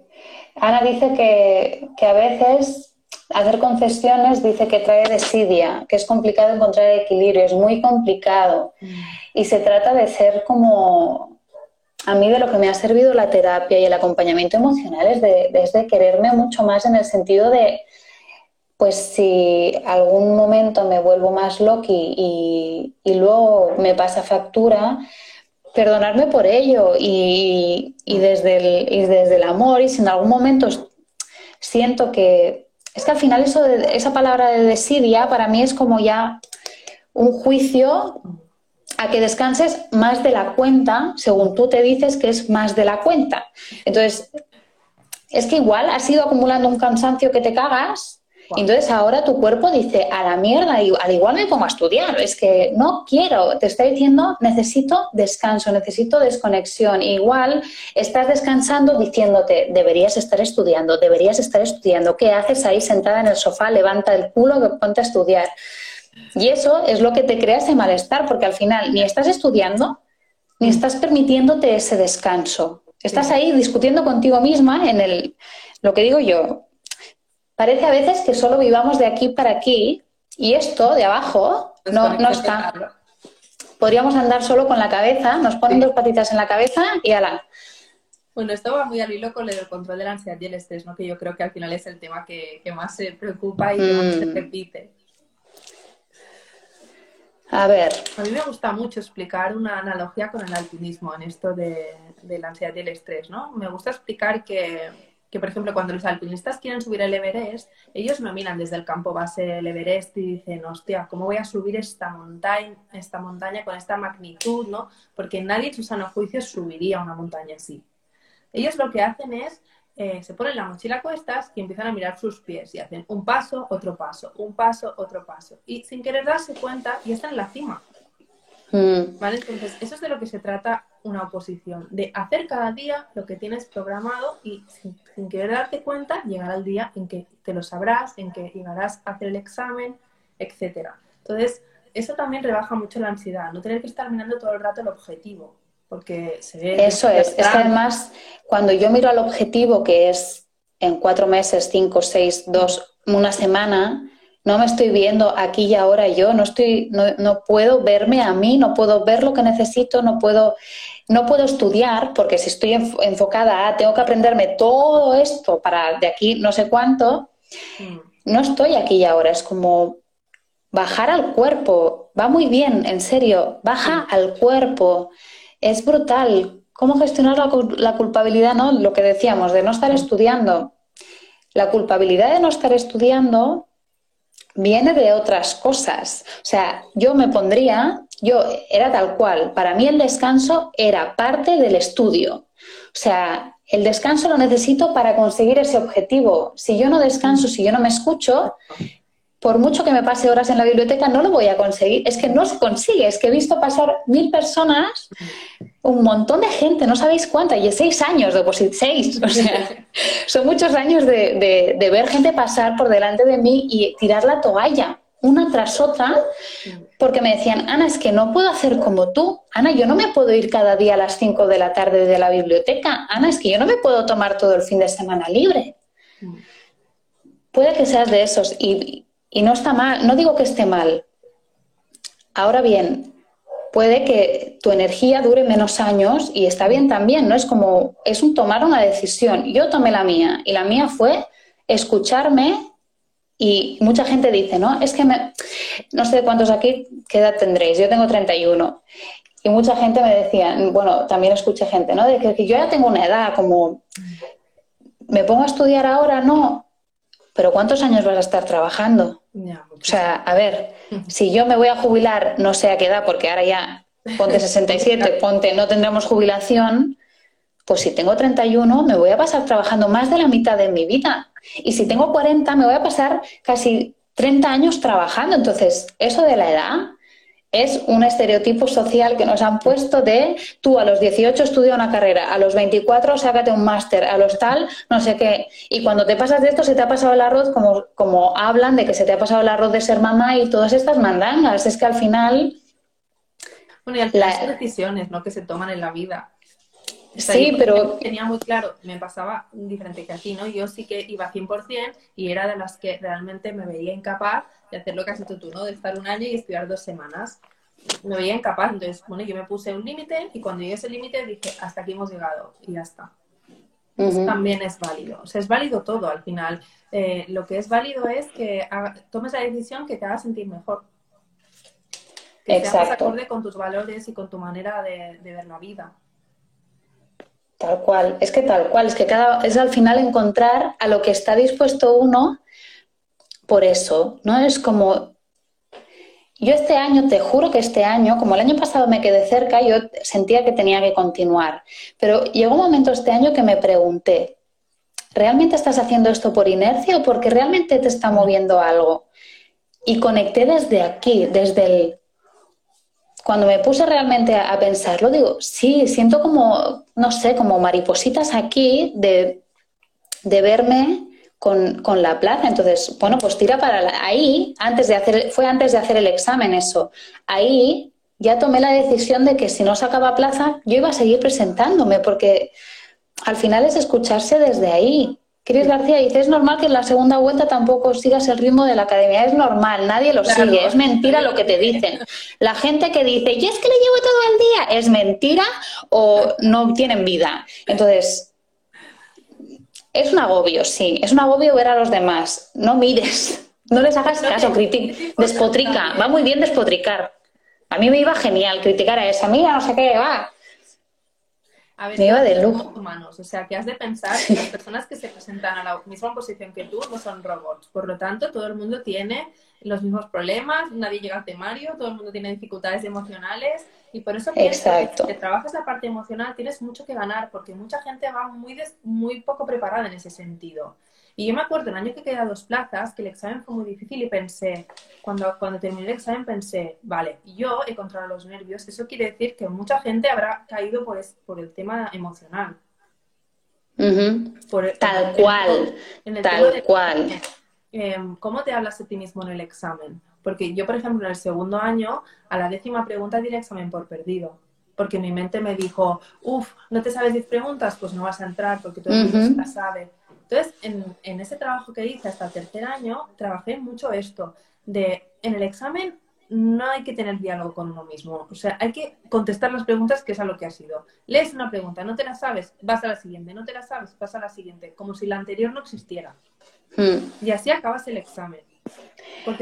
Ana dice que, que a veces hacer concesiones dice que trae desidia, que es complicado encontrar equilibrio, es muy complicado. Mm. Y se trata de ser como, a mí de lo que me ha servido la terapia y el acompañamiento emocional es de, quererme mucho más en el sentido de, pues si algún momento me vuelvo más loqui y, y luego me pasa factura, perdonarme por ello y, y, desde el, y desde el amor y si en algún momento siento que es que al final eso de, esa palabra de desidia para mí es como ya un juicio a que descanses más de la cuenta, según tú te dices que es más de la cuenta. Entonces, es que igual has ido acumulando un cansancio que te cagas entonces ahora tu cuerpo dice, a la mierda, al igual me pongo a estudiar, es que no quiero, te está diciendo, necesito descanso, necesito desconexión. Igual estás descansando diciéndote, deberías estar estudiando, deberías estar estudiando. ¿Qué haces ahí sentada en el sofá? Levanta el culo, ponte a estudiar. Y eso es lo que te crea ese malestar, porque al final ni estás estudiando, ni estás permitiéndote ese descanso. Estás ahí discutiendo contigo misma en el, lo que digo yo, Parece a veces que solo vivamos de aquí para aquí y esto de abajo no, no está. Podríamos andar solo con la cabeza, nos ponen dos patitas en la cabeza y ala. Bueno, esto va muy al hilo con el control de la ansiedad y el estrés, ¿no? que yo creo que al final es el tema que, más se preocupa y que más se mm. repite. A ver. A mí me gusta mucho explicar una analogía con el alpinismo en esto de, de la ansiedad y el estrés, ¿no? Me gusta explicar que que, por ejemplo, cuando los alpinistas quieren subir el Everest, ellos no miran desde el campo base del Everest y dicen, hostia, ¿cómo voy a subir esta montaña, esta montaña con esta magnitud? ¿no? Porque nadie en su sano juicio subiría una montaña así. Ellos lo que hacen es, eh, se ponen la mochila a cuestas y empiezan a mirar sus pies y hacen un paso, otro paso, un paso, otro paso. Y sin querer darse cuenta, y están en la cima. Mm. ¿Vale? Entonces, eso es de lo que se trata una oposición, de hacer cada día lo que tienes programado y sin, querer darte cuenta, llegar al día en que te lo sabrás, en que llegarás a hacer el examen, etcétera. Entonces, eso también rebaja mucho la ansiedad, no tener que estar mirando todo el rato el objetivo. porque se ve... Eso es, es que además cuando yo miro al objetivo que es en cuatro meses, cinco, seis, dos, una semana, no me estoy viendo aquí y ahora yo, no estoy, no, no, puedo verme a mí, no puedo ver lo que necesito, no puedo, no puedo estudiar, porque si estoy enfocada a tengo que aprenderme todo esto para de aquí no sé cuánto, mm. no estoy aquí y ahora, es como bajar al cuerpo, va muy bien, en serio, baja al cuerpo, es brutal. ¿Cómo gestionar la, la culpabilidad, no? Lo que decíamos, de no estar estudiando. La culpabilidad de no estar estudiando viene de otras cosas. O sea, yo me pondría, yo era tal cual, para mí el descanso era parte del estudio. O sea, el descanso lo necesito para conseguir ese objetivo. Si yo no descanso, si yo no me escucho, por mucho que me pase horas en la biblioteca, no lo voy a conseguir. Es que no se consigue. Es que he visto pasar mil personas, un montón de gente, no sabéis cuánta, y seis años de seis. O sea, son muchos años de, de, ver gente pasar por delante de mí y tirar la toalla, una tras otra, porque me decían, Ana, es que no puedo hacer como tú. Ana, yo no me puedo ir cada día a las cinco de la tarde de la biblioteca. Ana, es que yo no me puedo tomar todo el fin de semana libre. Mm. Puede que seas de esos. Y, y no está mal, no digo que esté mal. Ahora bien, puede que tu energía dure menos años y está bien también, ¿no? Es como, es un tomar una decisión. Yo tomé la mía y la mía fue escucharme y mucha gente dice, ¿no? Es que me, no sé cuántos aquí, ¿qué edad tendréis? Yo tengo 31. Y mucha gente me decía, bueno, también escuché gente, ¿no? De que, que yo ya tengo una edad, como, ¿me pongo a estudiar ahora? No. Pero ¿cuántos años vas a estar trabajando? o sea, a ver, si yo me voy a jubilar, no sé a qué edad, porque ahora ya ponte 67, ponte no tendremos jubilación, pues si tengo 31 me voy a pasar trabajando más de la mitad de mi vida. Y si tengo 40 me voy a pasar casi 30 años trabajando. Entonces, eso de la edad es un estereotipo social que nos han puesto de tú a los 18 estudia una carrera, a los 24 sácate un máster, a los tal, no sé qué. Y cuando te pasas de esto, se te ha pasado el arroz, como, como hablan de que se te ha pasado el arroz de ser mamá y todas estas mandangas. Es que al final. Bueno, y al final decisiones ¿no? que se toman en la vida. Sí, pero... Tenía muy claro, me pasaba diferente que aquí, ¿no? Yo sí que iba 100% y era de las que realmente me veía incapaz de hacer lo que has hecho tú, ¿no? De estar un año y estudiar dos semanas. Me veía incapaz, entonces, bueno, yo me puse un límite y cuando llegué a ese límite dije, hasta aquí hemos llegado y ya está. también es válido. O sea, es válido todo al final. Eh, lo que es válido es que tomes la decisión que te haga sentir mejor. Que Exacto. acorde con tus valores y con tu manera de, de, ver la vida. Tal cual, es que tal cual, es que cada, es al final encontrar a lo que está dispuesto uno por eso, ¿no? Es como, yo este año, te juro que este año, como el año pasado me quedé cerca, yo sentía que tenía que continuar, pero llegó un momento este año que me pregunté, ¿realmente estás haciendo esto por inercia o porque realmente te está moviendo algo? Y conecté desde aquí, desde el... Cuando me puse realmente a, pensarlo, digo, sí, siento como, no sé, como maripositas aquí de, de verme con, con, la plaza. Entonces, bueno, pues tira para ahí, antes de hacer, fue antes de hacer el examen eso. Ahí ya tomé la decisión de que si no sacaba plaza, yo iba a seguir presentándome, porque al final es escucharse desde ahí. Cris García dice, es normal que en la segunda vuelta tampoco sigas el ritmo de la academia. Es normal, nadie lo sigue. Es mentira lo que te dicen. La gente que dice, y es que le llevo todo el día, es mentira o no tienen vida. Entonces, es un agobio, sí. Es un agobio ver a los demás. No mires, no les hagas caso, despotrica. Va muy bien despotricar. A mí me iba genial criticar a esa amiga, no sé qué, va. A ver, iba de lujo. Humanos, o sea, que has de pensar que las personas que se presentan a la misma posición que tú no son robots. Por lo tanto, todo el mundo tiene los mismos problemas, nadie llega al temario, todo el mundo tiene dificultades emocionales y por eso que si te trabajas la parte emocional tienes mucho que ganar porque mucha gente va muy, muy poco preparada en ese sentido. Y yo me acuerdo el año que quedé a dos plazas que el examen fue muy difícil y pensé, cuando, cuando terminé el examen pensé, vale, yo he controlado los nervios, eso quiere decir que mucha gente habrá caído por, por el tema emocional. tal cual, tal cual. Em, ¿cómo te hablas de ti mismo en el examen? Porque yo, por ejemplo, en el segundo año, a la décima pregunta di el examen por perdido. porque mi mente me dijo, uff, no te sabes 10 preguntas, pues no vas a entrar porque todo el mundo se las sabe. Entonces, en, en, ese trabajo que hice hasta el tercer año, trabajé mucho esto, de en el examen no hay que tener diálogo con uno mismo. O sea, hay que contestar las preguntas que es a lo que ha sido. Lees una pregunta, no te la sabes, vas a la siguiente, no te la sabes, vas a la siguiente, como si la anterior no existiera. Hmm. Y así acabas el examen.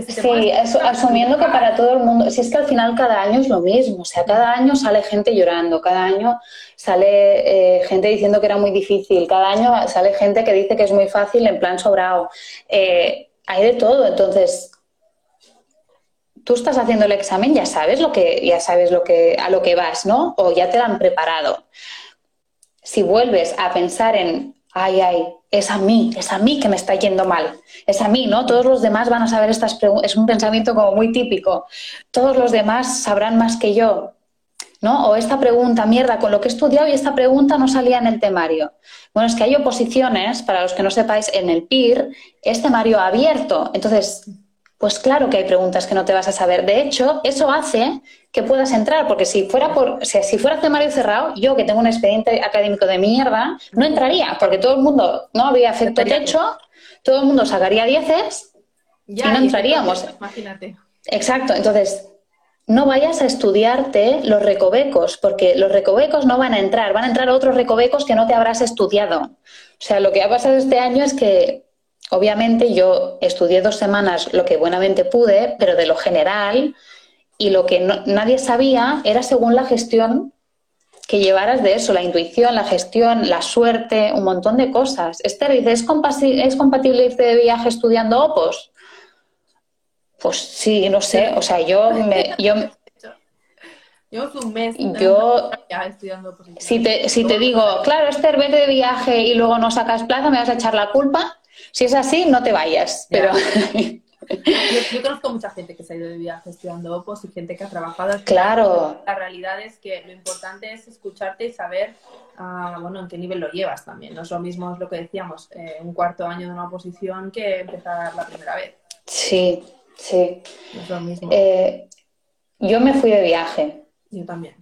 Sí, asumiendo que para todo el mundo, si es que al final cada año es lo mismo, o sea, cada año sale gente llorando, cada año sale eh, gente diciendo que era muy difícil, cada año sale gente que dice que es muy fácil en plan sobrado. Eh, hay de todo, entonces tú estás haciendo el examen, ya sabes lo que, ya sabes lo que, a lo que vas, ¿no? O ya te lo han preparado. Si vuelves a pensar en, ay, ay, es a mí, es a mí que me está yendo mal, es a mí, ¿no? Todos los demás van a saber estas preguntas, es un pensamiento como muy típico, todos los demás sabrán más que yo, ¿no? O esta pregunta, mierda, con lo que he estudiado y esta pregunta no salía en el temario. Bueno, es que hay oposiciones, para los que no sepáis, en el PIR es temario abierto, entonces pues claro que hay preguntas que no te vas a saber. De hecho, eso hace que puedas entrar, porque si fuera por, si fuera temario cerrado, yo que tengo un expediente académico de mierda, no entraría, porque todo el mundo no habría efecto techo, todo el mundo sacaría dieces y no entraríamos. imagínate. Exacto, entonces no vayas a estudiarte los recovecos, porque los recovecos no van a entrar, van a entrar otros recovecos que no te habrás estudiado. O sea, lo que ha pasado este año es que Obviamente yo estudié dos semanas lo que buenamente pude, pero de lo general, y lo que nadie sabía era según la gestión que llevaras de eso, la intuición, la gestión, la suerte, un montón de cosas. Esther dice, ¿es, ¿es compatible irte de viaje estudiando opos? Pues sí, no sé, o sea, yo me, yo, un mes yo, estudiando Si te, si te digo, claro, Esther, vete de viaje y luego no sacas plaza, me vas a echar la culpa. Si es así, no te vayas. Pero... Yo, conozco mucha gente que se ha ido de viaje estudiando OPOS y gente que ha trabajado. Claro. La realidad es que lo importante es escucharte y saber, uh, bueno, en qué nivel lo llevas también. No es lo mismo, es lo que decíamos, eh, un cuarto año de una oposición que empezar la primera vez. Sí, sí. No es lo mismo. Eh, yo me fui de viaje. Yo también.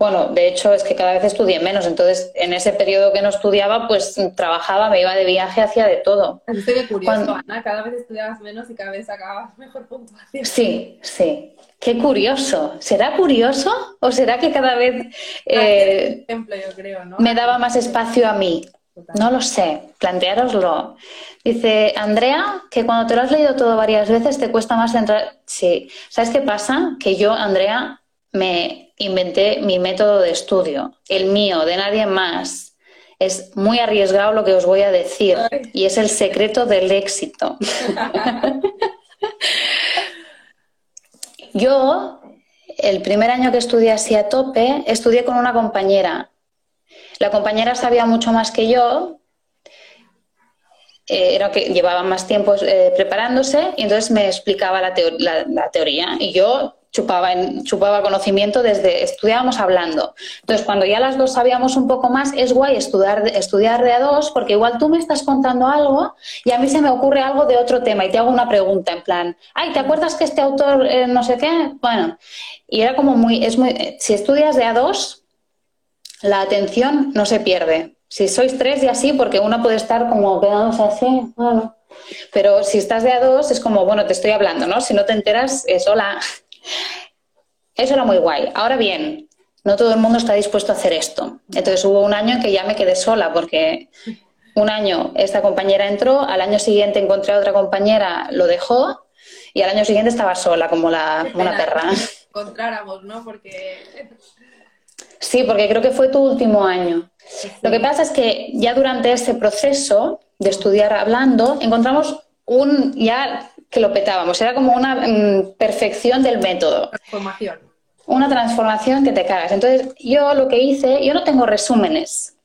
Bueno, de hecho es que cada vez estudié menos, entonces en ese periodo que no estudiaba, pues trabajaba, me iba de viaje, hacía de todo. Es que curioso, Ana, cada vez estudiabas menos y cada vez sacabas mejor puntuación. Sí, sí. Qué curioso. ¿Será curioso o será que cada vez eh, ejemplo, yo creo, ¿no? me daba más espacio a mí? No lo sé, planteároslo. Dice Andrea que cuando te lo has leído todo varias veces te cuesta más entrar. Sí, ¿sabes qué pasa? Que yo, Andrea, me inventé mi método de estudio, el mío, de nadie más. Es muy arriesgado lo que os voy a decir y es el secreto del éxito. Yo, el primer año que estudié así a tope, estudié con una compañera. La compañera sabía mucho más que yo, eh, era que llevaba más tiempo eh, preparándose y entonces me explicaba la, la teoría y yo chupaba, chupaba conocimiento desde estudiábamos hablando. Entonces, cuando ya las dos sabíamos un poco más, es guay estudiar, estudiar de a dos, porque igual tú me estás contando algo y a mí se me ocurre algo de otro tema y te hago una pregunta en plan, ay, ¿te acuerdas que este autor eh, no sé qué? Bueno, y era como muy, es muy, si estudias de a dos, la atención no se pierde. Si sois tres y así, porque una puede estar como quedándose así, bueno. Pero si estás de a dos, es como, bueno, te estoy hablando, ¿no? Si no te enteras, es hola. Eso era muy guay. Ahora bien, no todo el mundo está dispuesto a hacer esto. Entonces hubo un año en que ya me quedé sola porque un año esta compañera entró, al año siguiente encontré a otra compañera, lo dejó y al año siguiente estaba sola como, la, una perra. Encontráramos, ¿no? Porque... Sí, porque creo que fue tu último año. Lo que pasa es que ya durante ese proceso de estudiar hablando, encontramos un ya que lo petábamos. Era como una mm, perfección del método. Transformación. Una transformación que te cagas. Entonces, yo lo que hice, yo no tengo resúmenes.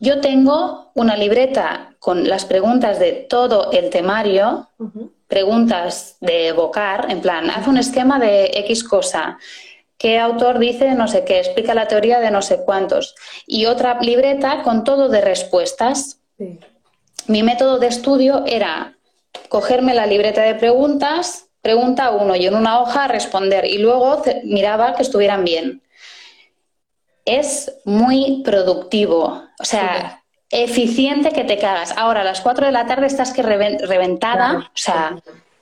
Yo tengo una libreta con las preguntas de todo el temario, preguntas de evocar, en plan, haz un esquema de X cosa. ¿Qué autor dice no sé qué? Explica la teoría de no sé cuántos. Y otra libreta con todo de respuestas. Mi método de estudio era cogerme la libreta de preguntas, pregunta uno y en una hoja responder y luego miraba que estuvieran bien. es muy productivo. O sea, eficiente que te cagas. Ahora, a las 4 de la tarde estás que reventada, o sea,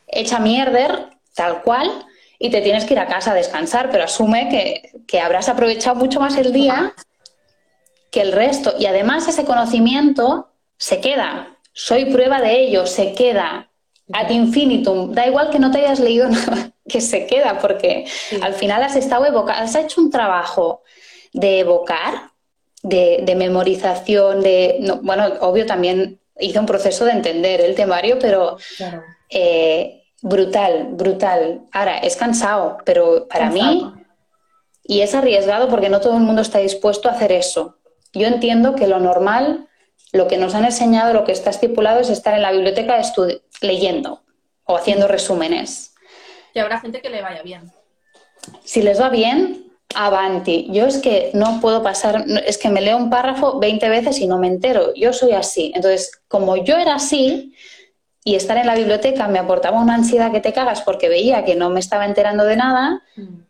hecha mierder, tal cual, y te tienes que ir a casa a descansar, pero asume que, que habrás aprovechado mucho más el día que el resto. Y además ese conocimiento se queda. Soy prueba de ello, se queda ad infinitum. Da igual que no te hayas leído nada, que se queda, porque al final has estado evocando, has hecho un trabajo de evocar, de, memorización, de. bueno, obvio también hice un proceso de entender el temario, pero eh, brutal, brutal. Ahora, es cansado, pero para mí. Y es arriesgado porque no todo el mundo está dispuesto a hacer eso. Yo entiendo que lo normal, lo que nos han enseñado, lo que está estipulado es estar en la biblioteca leyendo o haciendo resúmenes. Y habrá gente que le vaya bien. Si les va bien, avanti. Yo es que no puedo pasar, es que me leo un párrafo 20 veces y no me entero. Yo soy así. Entonces, como yo era así y estar en la biblioteca me aportaba una ansiedad que te cagas porque veía que no me estaba enterando de nada, mm.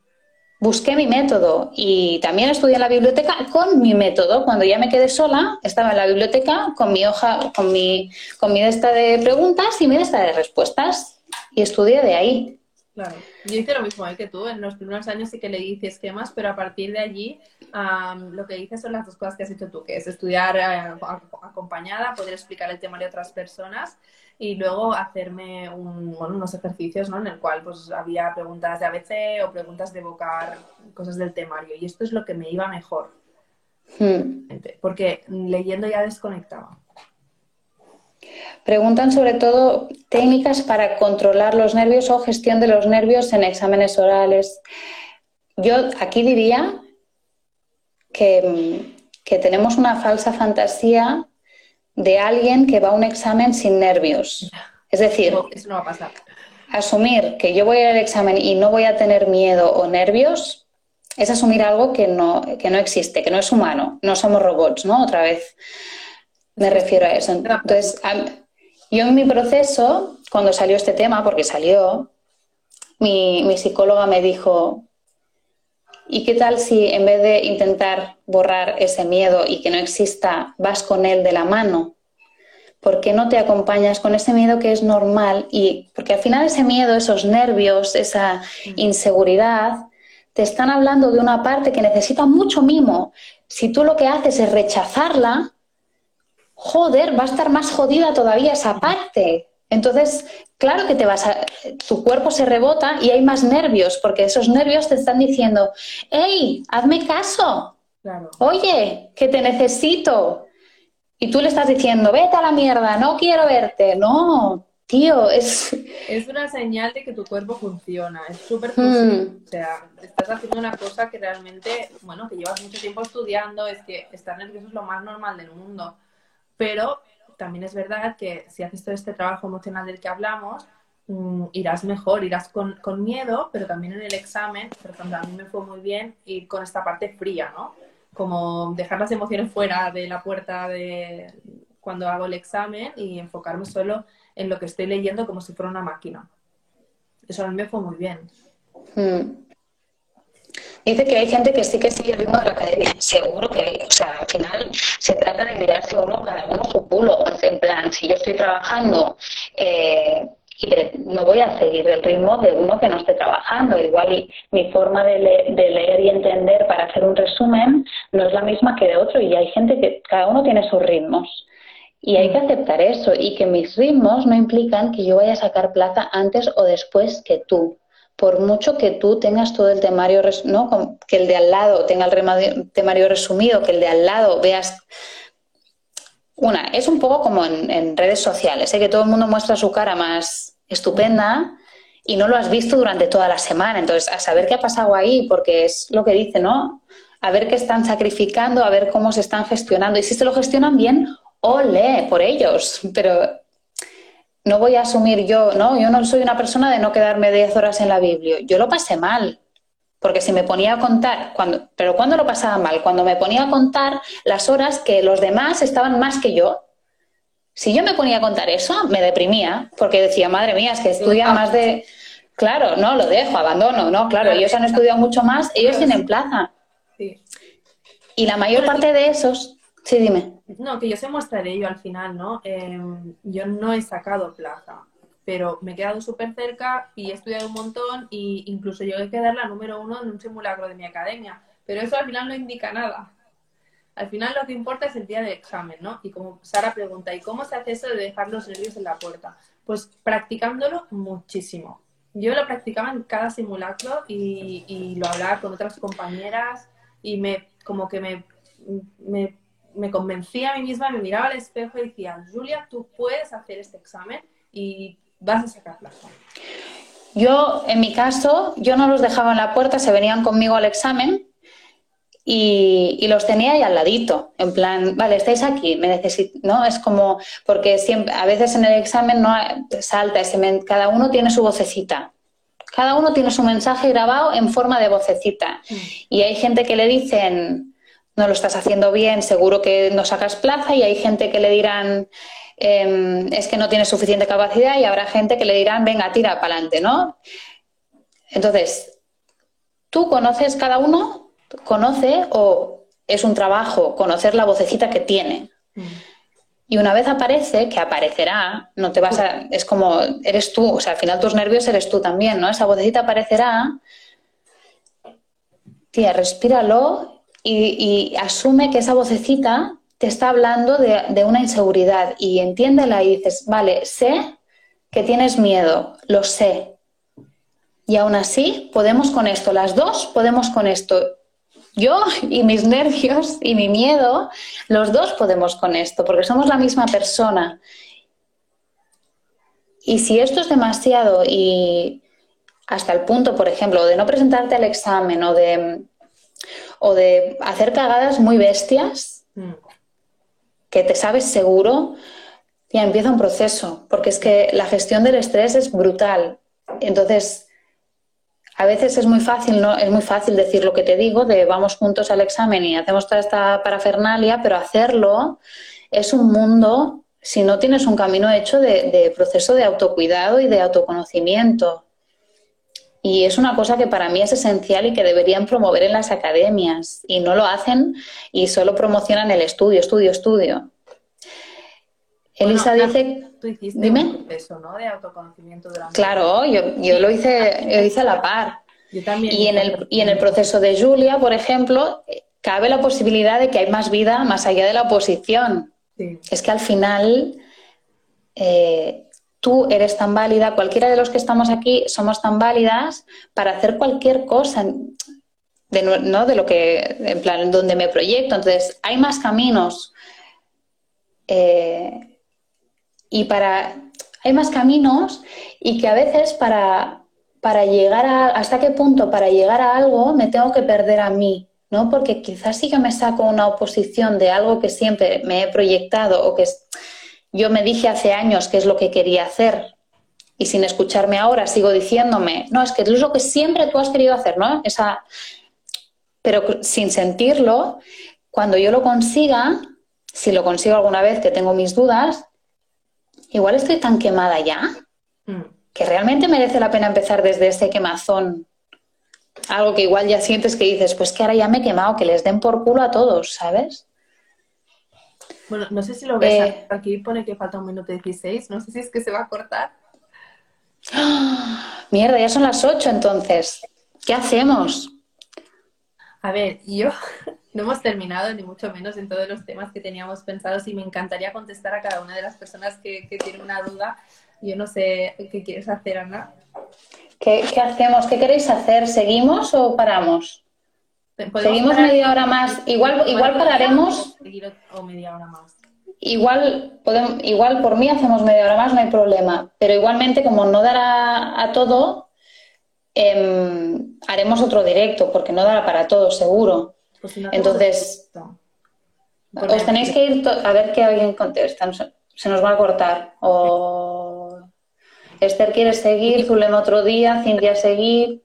Busqué mi método y también estudié en la biblioteca con mi método. Cuando ya me quedé sola, estaba en la biblioteca con mi hoja, con mi, con mi lista de preguntas y mi lista de respuestas y estudié de ahí. Claro. Yo hice lo mismo ¿eh? que tú. En los primeros años sí que le hice esquemas, pero a partir de allí lo que hice son las dos cosas que has hecho tú, que es estudiar eh, acompañada, poder explicar el tema a otras personas y luego hacerme unos ejercicios ¿no? en el cual pues había preguntas de ABC o preguntas de evocar cosas del temario. Y esto es lo que me iba mejor. Hmm. Porque leyendo ya desconectaba. Preguntan sobre todo técnicas para controlar los nervios o gestión de los nervios en exámenes orales. Yo aquí diría que, tenemos una falsa fantasía de alguien que va a un examen sin nervios. Es decir, eso no va a pasar. asumir que yo voy al examen y no voy a tener miedo o nervios es asumir algo que no, que no existe, que no es humano. No somos robots, ¿no? Otra vez me refiero a eso. Entonces, yo en mi proceso, cuando salió este tema, porque salió, mi, psicóloga me dijo, ¿y qué tal si en vez de intentar borrar ese miedo y que no exista, vas con él de la mano? ¿Por qué no te acompañas con ese miedo que es normal? Y porque al final ese miedo, esos nervios, esa inseguridad, te están hablando de una parte que necesita mucho mimo. Si tú lo que haces es rechazarla, joder, va a estar más jodida todavía esa parte. Entonces, claro que te vas a, tu cuerpo se rebota y hay más nervios, porque esos nervios te están diciendo, hey, hazme caso, oye, que te necesito. Y tú le estás diciendo, vete a la mierda, no quiero verte. No, tío, es... Es una señal de que tu cuerpo funciona, es súper hmm. O sea, estás haciendo una cosa que realmente, bueno, que llevas mucho tiempo estudiando, es que estar nervioso es lo más normal del mundo pero también es verdad que si haces todo este trabajo emocional del que hablamos, mm, irás mejor, irás con, miedo, pero también en el examen, por ejemplo, a mí me fue muy bien ir con esta parte fría, ¿no? Como dejar las emociones fuera de la puerta de cuando hago el examen y enfocarme solo en lo que estoy leyendo como si fuera una máquina. Eso a mí me fue muy bien. Hmm. Dice que hay gente que sí que sigue el ritmo de la academia. Seguro que, o sea, al final se trata de mirarse uno cada uno su culo. En plan, si yo estoy trabajando eh, no voy a seguir el ritmo de uno que no esté trabajando. Igual mi forma de, de, leer y entender para hacer un resumen no es la misma que de otro y hay gente que cada uno tiene sus ritmos. Y hay que aceptar eso y que mis ritmos no implican que yo vaya a sacar plaza antes o después que tú por mucho que tú tengas todo el temario, que el de al lado tenga el temario resumido, que el de al lado veas... Una, es un poco como en, redes sociales, ¿eh? que todo el mundo muestra su cara más estupenda y no lo has visto durante toda la semana. Entonces, a saber qué ha pasado ahí, porque es lo que dice, ¿no? A ver qué están sacrificando, a ver cómo se están gestionando. Y si se lo gestionan bien, ole por ellos. Pero no voy a asumir yo, ¿no? Yo no soy una persona de no quedarme 10 horas en la Biblia. Yo lo pasé mal. Porque si me ponía a contar, cuando, pero ¿cuándo lo pasaba mal? Cuando me ponía a contar las horas que los demás estaban más que yo. Si yo me ponía a contar eso, me deprimía, porque decía, madre mía, es que estudian más de... Claro, no, lo dejo, abandono, no, claro, ellos han estudiado mucho más, ellos tienen plaza. Y la mayor parte de esos, sí, dime. No, que yo sé muestra de ello al final, ¿no? Em, yo no he sacado plaza, pero me he quedado súper cerca y he estudiado un montón e incluso llegué a quedar la número uno en un simulacro de mi academia. Pero eso al final no indica nada. Al final lo que importa es el día de examen, ¿no? Y como Sara pregunta, ¿y cómo se hace eso de dejar los nervios en la puerta? Pues practicándolo muchísimo. Yo lo practicaba en cada simulacro y, lo hablaba con otras compañeras y me como que me, me convencía a mí misma, me miraba al espejo y decía, Julia, tú puedes hacer este examen y vas a sacar plaza. Yo, en mi caso, yo no los dejaba en la puerta, se venían conmigo al examen y, los tenía ahí al ladito, en plan, vale, estáis aquí, me necesito, ¿no? Es como, porque siempre, a veces en el examen no salta, ese, cada uno tiene su vocecita. Cada uno tiene su mensaje grabado en forma de vocecita. Mm. Y hay gente que le dicen, no lo estás haciendo bien, seguro que no sacas plaza, y hay gente que le dirán, em, es que no tienes suficiente capacidad, y habrá gente que le dirán, venga, tira para adelante, ¿no? Entonces, tú conoces cada uno conoce o es un trabajo conocer la vocecita que tiene. Mm. Y una vez aparece, que aparecerá, no te vas a. Es como, eres tú, o sea, al final tus nervios eres tú también, ¿no? Esa vocecita aparecerá. Tía, respíralo y, asume que esa vocecita te está hablando de, de, una inseguridad y entiéndela y dices, vale, sé que tienes miedo, lo sé. Y aún así, podemos con esto, las dos podemos con esto yo y mis nervios y mi miedo, los dos podemos con esto, porque somos la misma persona. Y si esto es demasiado y hasta el punto, por ejemplo, de no presentarte al examen o de, o de hacer cagadas muy bestias, mm. que te sabes seguro, ya empieza un proceso, porque es que la gestión del estrés es brutal. Entonces, a veces es muy fácil, ¿no? Es muy fácil decir lo que te digo, de vamos juntos al examen y hacemos toda esta parafernalia, pero hacerlo es un mundo, si no tienes un camino hecho de, proceso de autocuidado y de autoconocimiento. Y es una cosa que para mí es esencial y que deberían promover en las academias. Y no lo hacen y solo promocionan el estudio, estudio, estudio. Elisa dice. Tú hiciste dime. un proceso, ¿no? De autoconocimiento durante. Claro, yo, yo lo hice, yo hice a la par. Yo también. Y en, el, y en el proceso de Julia, por ejemplo, cabe la posibilidad de que hay más vida más allá de la oposición. Sí. Es que al final eh, tú eres tan válida, cualquiera de los que estamos aquí somos tan válidas para hacer cualquier cosa. De, ¿no? de lo que, en plan, donde me proyecto. Entonces, hay más caminos. Eh, y para hay más caminos y que a veces para, para llegar a hasta qué punto para llegar a algo me tengo que perder a mí, ¿no? Porque quizás sí que me saco una oposición de algo que siempre me he proyectado o que yo me dije hace años que es lo que quería hacer y sin escucharme ahora sigo diciéndome, no, es que es lo que siempre tú has querido hacer, ¿no? Esa pero sin sentirlo, cuando yo lo consiga, si lo consigo alguna vez que tengo mis dudas, igual estoy tan quemada ya mm. que realmente merece la pena empezar desde ese quemazón. Algo que igual ya sientes que dices, pues que ahora ya me he quemado, que les den por culo a todos, ¿sabes? Bueno, no sé si lo ves. Eh, aquí pone que falta un minuto 16. No sé si es que se va a cortar. Mierda, ya son las 8 entonces. ¿Qué hacemos? A ver, yo no hemos terminado, ni mucho menos en todos los temas que teníamos pensados y me encantaría contestar a cada una de las personas que, que tienen una duda. Yo no sé qué quieres hacer, Ana. ¿Qué, hacemos? ¿Qué queréis hacer? ¿Seguimos o paramos? Seguimos media hora más. Igual, igual pararemos. O media hora más. Igual, podemos, igual por mí hacemos media hora más, no hay problema. Pero igualmente, como no dará a todo, em, haremos otro directo, porque no dará para todo, seguro. Pues Entonces, os tenéis que ir a ver que alguien contesta. Se nos va a cortar. O Esther quiere seguir, Zulem otro día, Cintia seguir.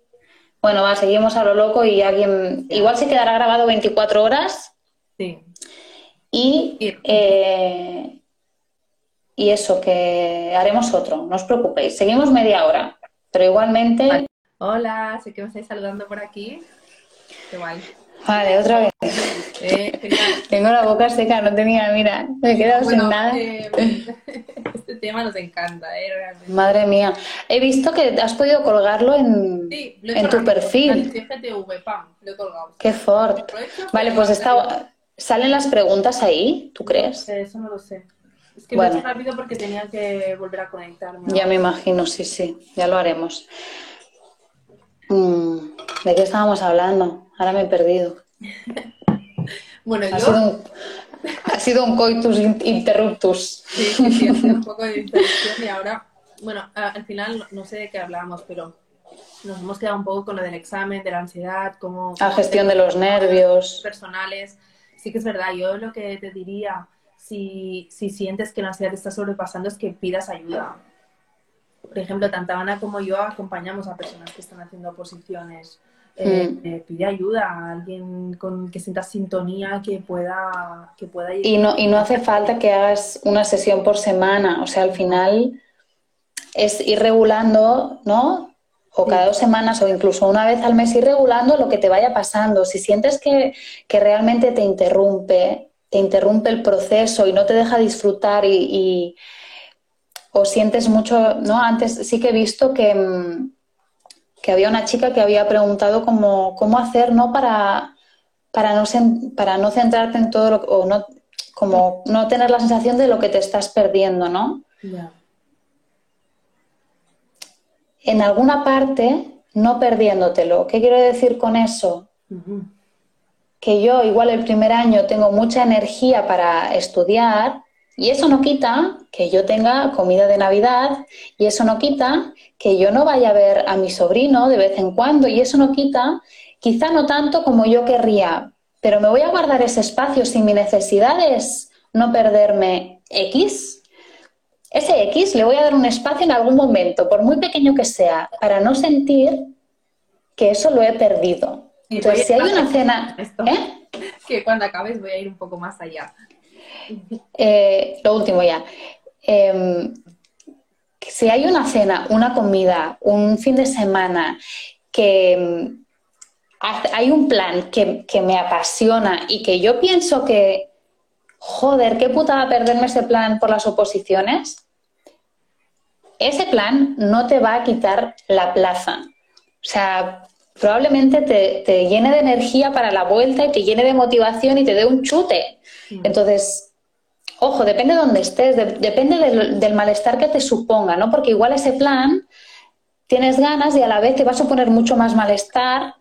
Bueno, va, seguimos a lo loco y alguien. Igual se quedará grabado 24 horas. Sí. Y, eh, y eso, que haremos otro, no os preocupéis. Seguimos media hora, pero igualmente. Hola, sé que me estáis saludando por aquí. Qué guay. Vale, otra vez. Eh, Tengo la boca seca, no tenía, mira, me he quedado sin nada. eh, este tema nos encanta, ¿eh? Realmente. Madre mía. He visto que has podido colgarlo en, Sí, lo he en tu perfil. GTV, pam, lo he colgado. Qué fort. Vale, pues está... ¿Salen las preguntas ahí? ¿Tú crees? Eh, Eso no lo sé. Es que Bueno. lo he rápido porque tenía que volver a conectarme. Ya me imagino, sí, sí, ya lo haremos. Mm, ¿De qué estábamos hablando? Ahora me he perdido. Bueno, Ha yo... sido un, ha sido un coitus in- interruptus. Sí, sí, sí, ha sido un poco de interrupción y ahora, bueno, al final no- sé de qué hablábamos, pero nos hemos quedado un poco con lo del examen, de la ansiedad, cómo... La gestión de los nervios. Personales. Sí que es verdad, yo lo que te diría, si, si sientes que la ansiedad te está sobrepasando, es que pidas ayuda. Por ejemplo, tanto Ana como yo acompañamos a personas que están haciendo oposiciones. Eh, Mm. eh, pide ayuda a alguien con que sienta sintonía que pueda que pueda Y no, y no hace falta que hagas una sesión por semana. O sea, al final es ir regulando, ¿no? O cada dos semanas o incluso una vez al mes ir regulando lo que te vaya pasando. Si sientes que, que realmente te interrumpe, te interrumpe el proceso y no te deja disfrutar y, y- o sientes mucho, ¿no? Antes sí que he visto que, mm, que había una chica que había preguntado cómo, cómo hacer, ¿no? Para, para, no, para no centrarte en todo lo o no, como no tener la sensación de lo que te estás perdiendo, ¿no? En alguna parte, no perdiéndotelo. ¿Qué quiero decir con eso? Que yo igual el primer año tengo mucha energía para estudiar y eso no quita que yo tenga comida de Navidad y eso no quita que yo no vaya a ver a mi sobrino de vez en cuando y eso no quita, quizá no tanto como yo querría, pero me voy a guardar ese espacio si mi necesidad es no perderme X. Ese X le voy a dar un espacio en algún momento, por muy pequeño que sea, para no sentir que eso lo he perdido. Y Entonces, si hay una cena... Esto. ¿Eh? Que cuando acabes voy a ir un poco más allá. Eh, lo último ya. Eh, si hay una cena, una comida, un fin de semana que hace- hay un plan que, que me apasiona y que yo pienso que, joder, qué putada perderme ese plan por las oposiciones, ese plan no te va a quitar la plaza. O sea, probablemente te, te llene de energía para la vuelta y te llene de motivación y te dé un chute. Entonces, ojo, depende de dónde estés, de- depende del, del malestar que te suponga, ¿no? Porque igual ese plan tienes ganas y a la vez te va a suponer mucho más malestar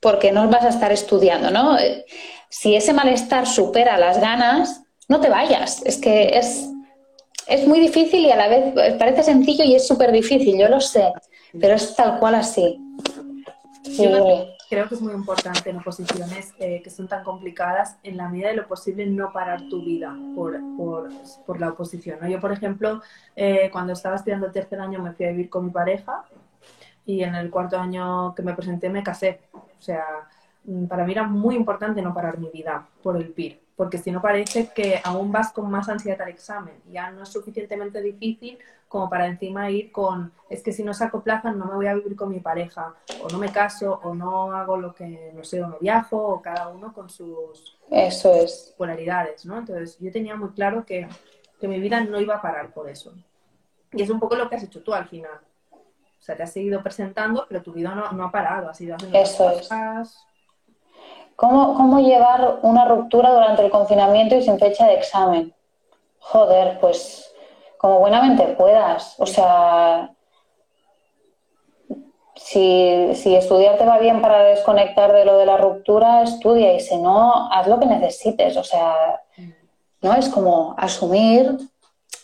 porque no vas a estar estudiando, ¿no? Eh, Si ese malestar supera las ganas, no te vayas. Es que es, es muy difícil y a la vez eh, parece sencillo y es súper difícil, yo lo sé, pero es tal cual así. Yo Sí. Creo que es muy importante en oposiciones eh, que son tan complicadas, en la medida de lo posible, no parar tu vida por, por, por la oposición. ¿no? Yo, por ejemplo, eh, cuando estaba estudiando el tercer año me fui a vivir con mi pareja y en el cuarto año que me presenté me casé. O sea, mm, para mí era muy importante no parar mi vida por el PIR, porque si no parece que aún vas con más ansiedad al examen. Ya no es suficientemente difícil como para encima ir con, es que si no saco plaza no me voy a vivir con mi pareja, o no me caso, o no hago lo que, no sé, o no viajo, o cada uno con sus Eso es. polaridades, ¿no? Entonces yo tenía muy claro que, que mi vida no iba a parar por eso. Y es un poco lo que has hecho tú al final. O sea, te has seguido presentando, pero tu vida no, no ha parado, has ido haciendo Eso es. cosas. ¿Cómo, ¿Cómo llevar una ruptura durante el confinamiento y sin fecha de examen? Joder, pues como buenamente puedas. O sea, si, si estudiar te va bien para desconectar de lo de la ruptura, estudia y si no, haz lo que necesites. O sea, ¿no? Es como asumir.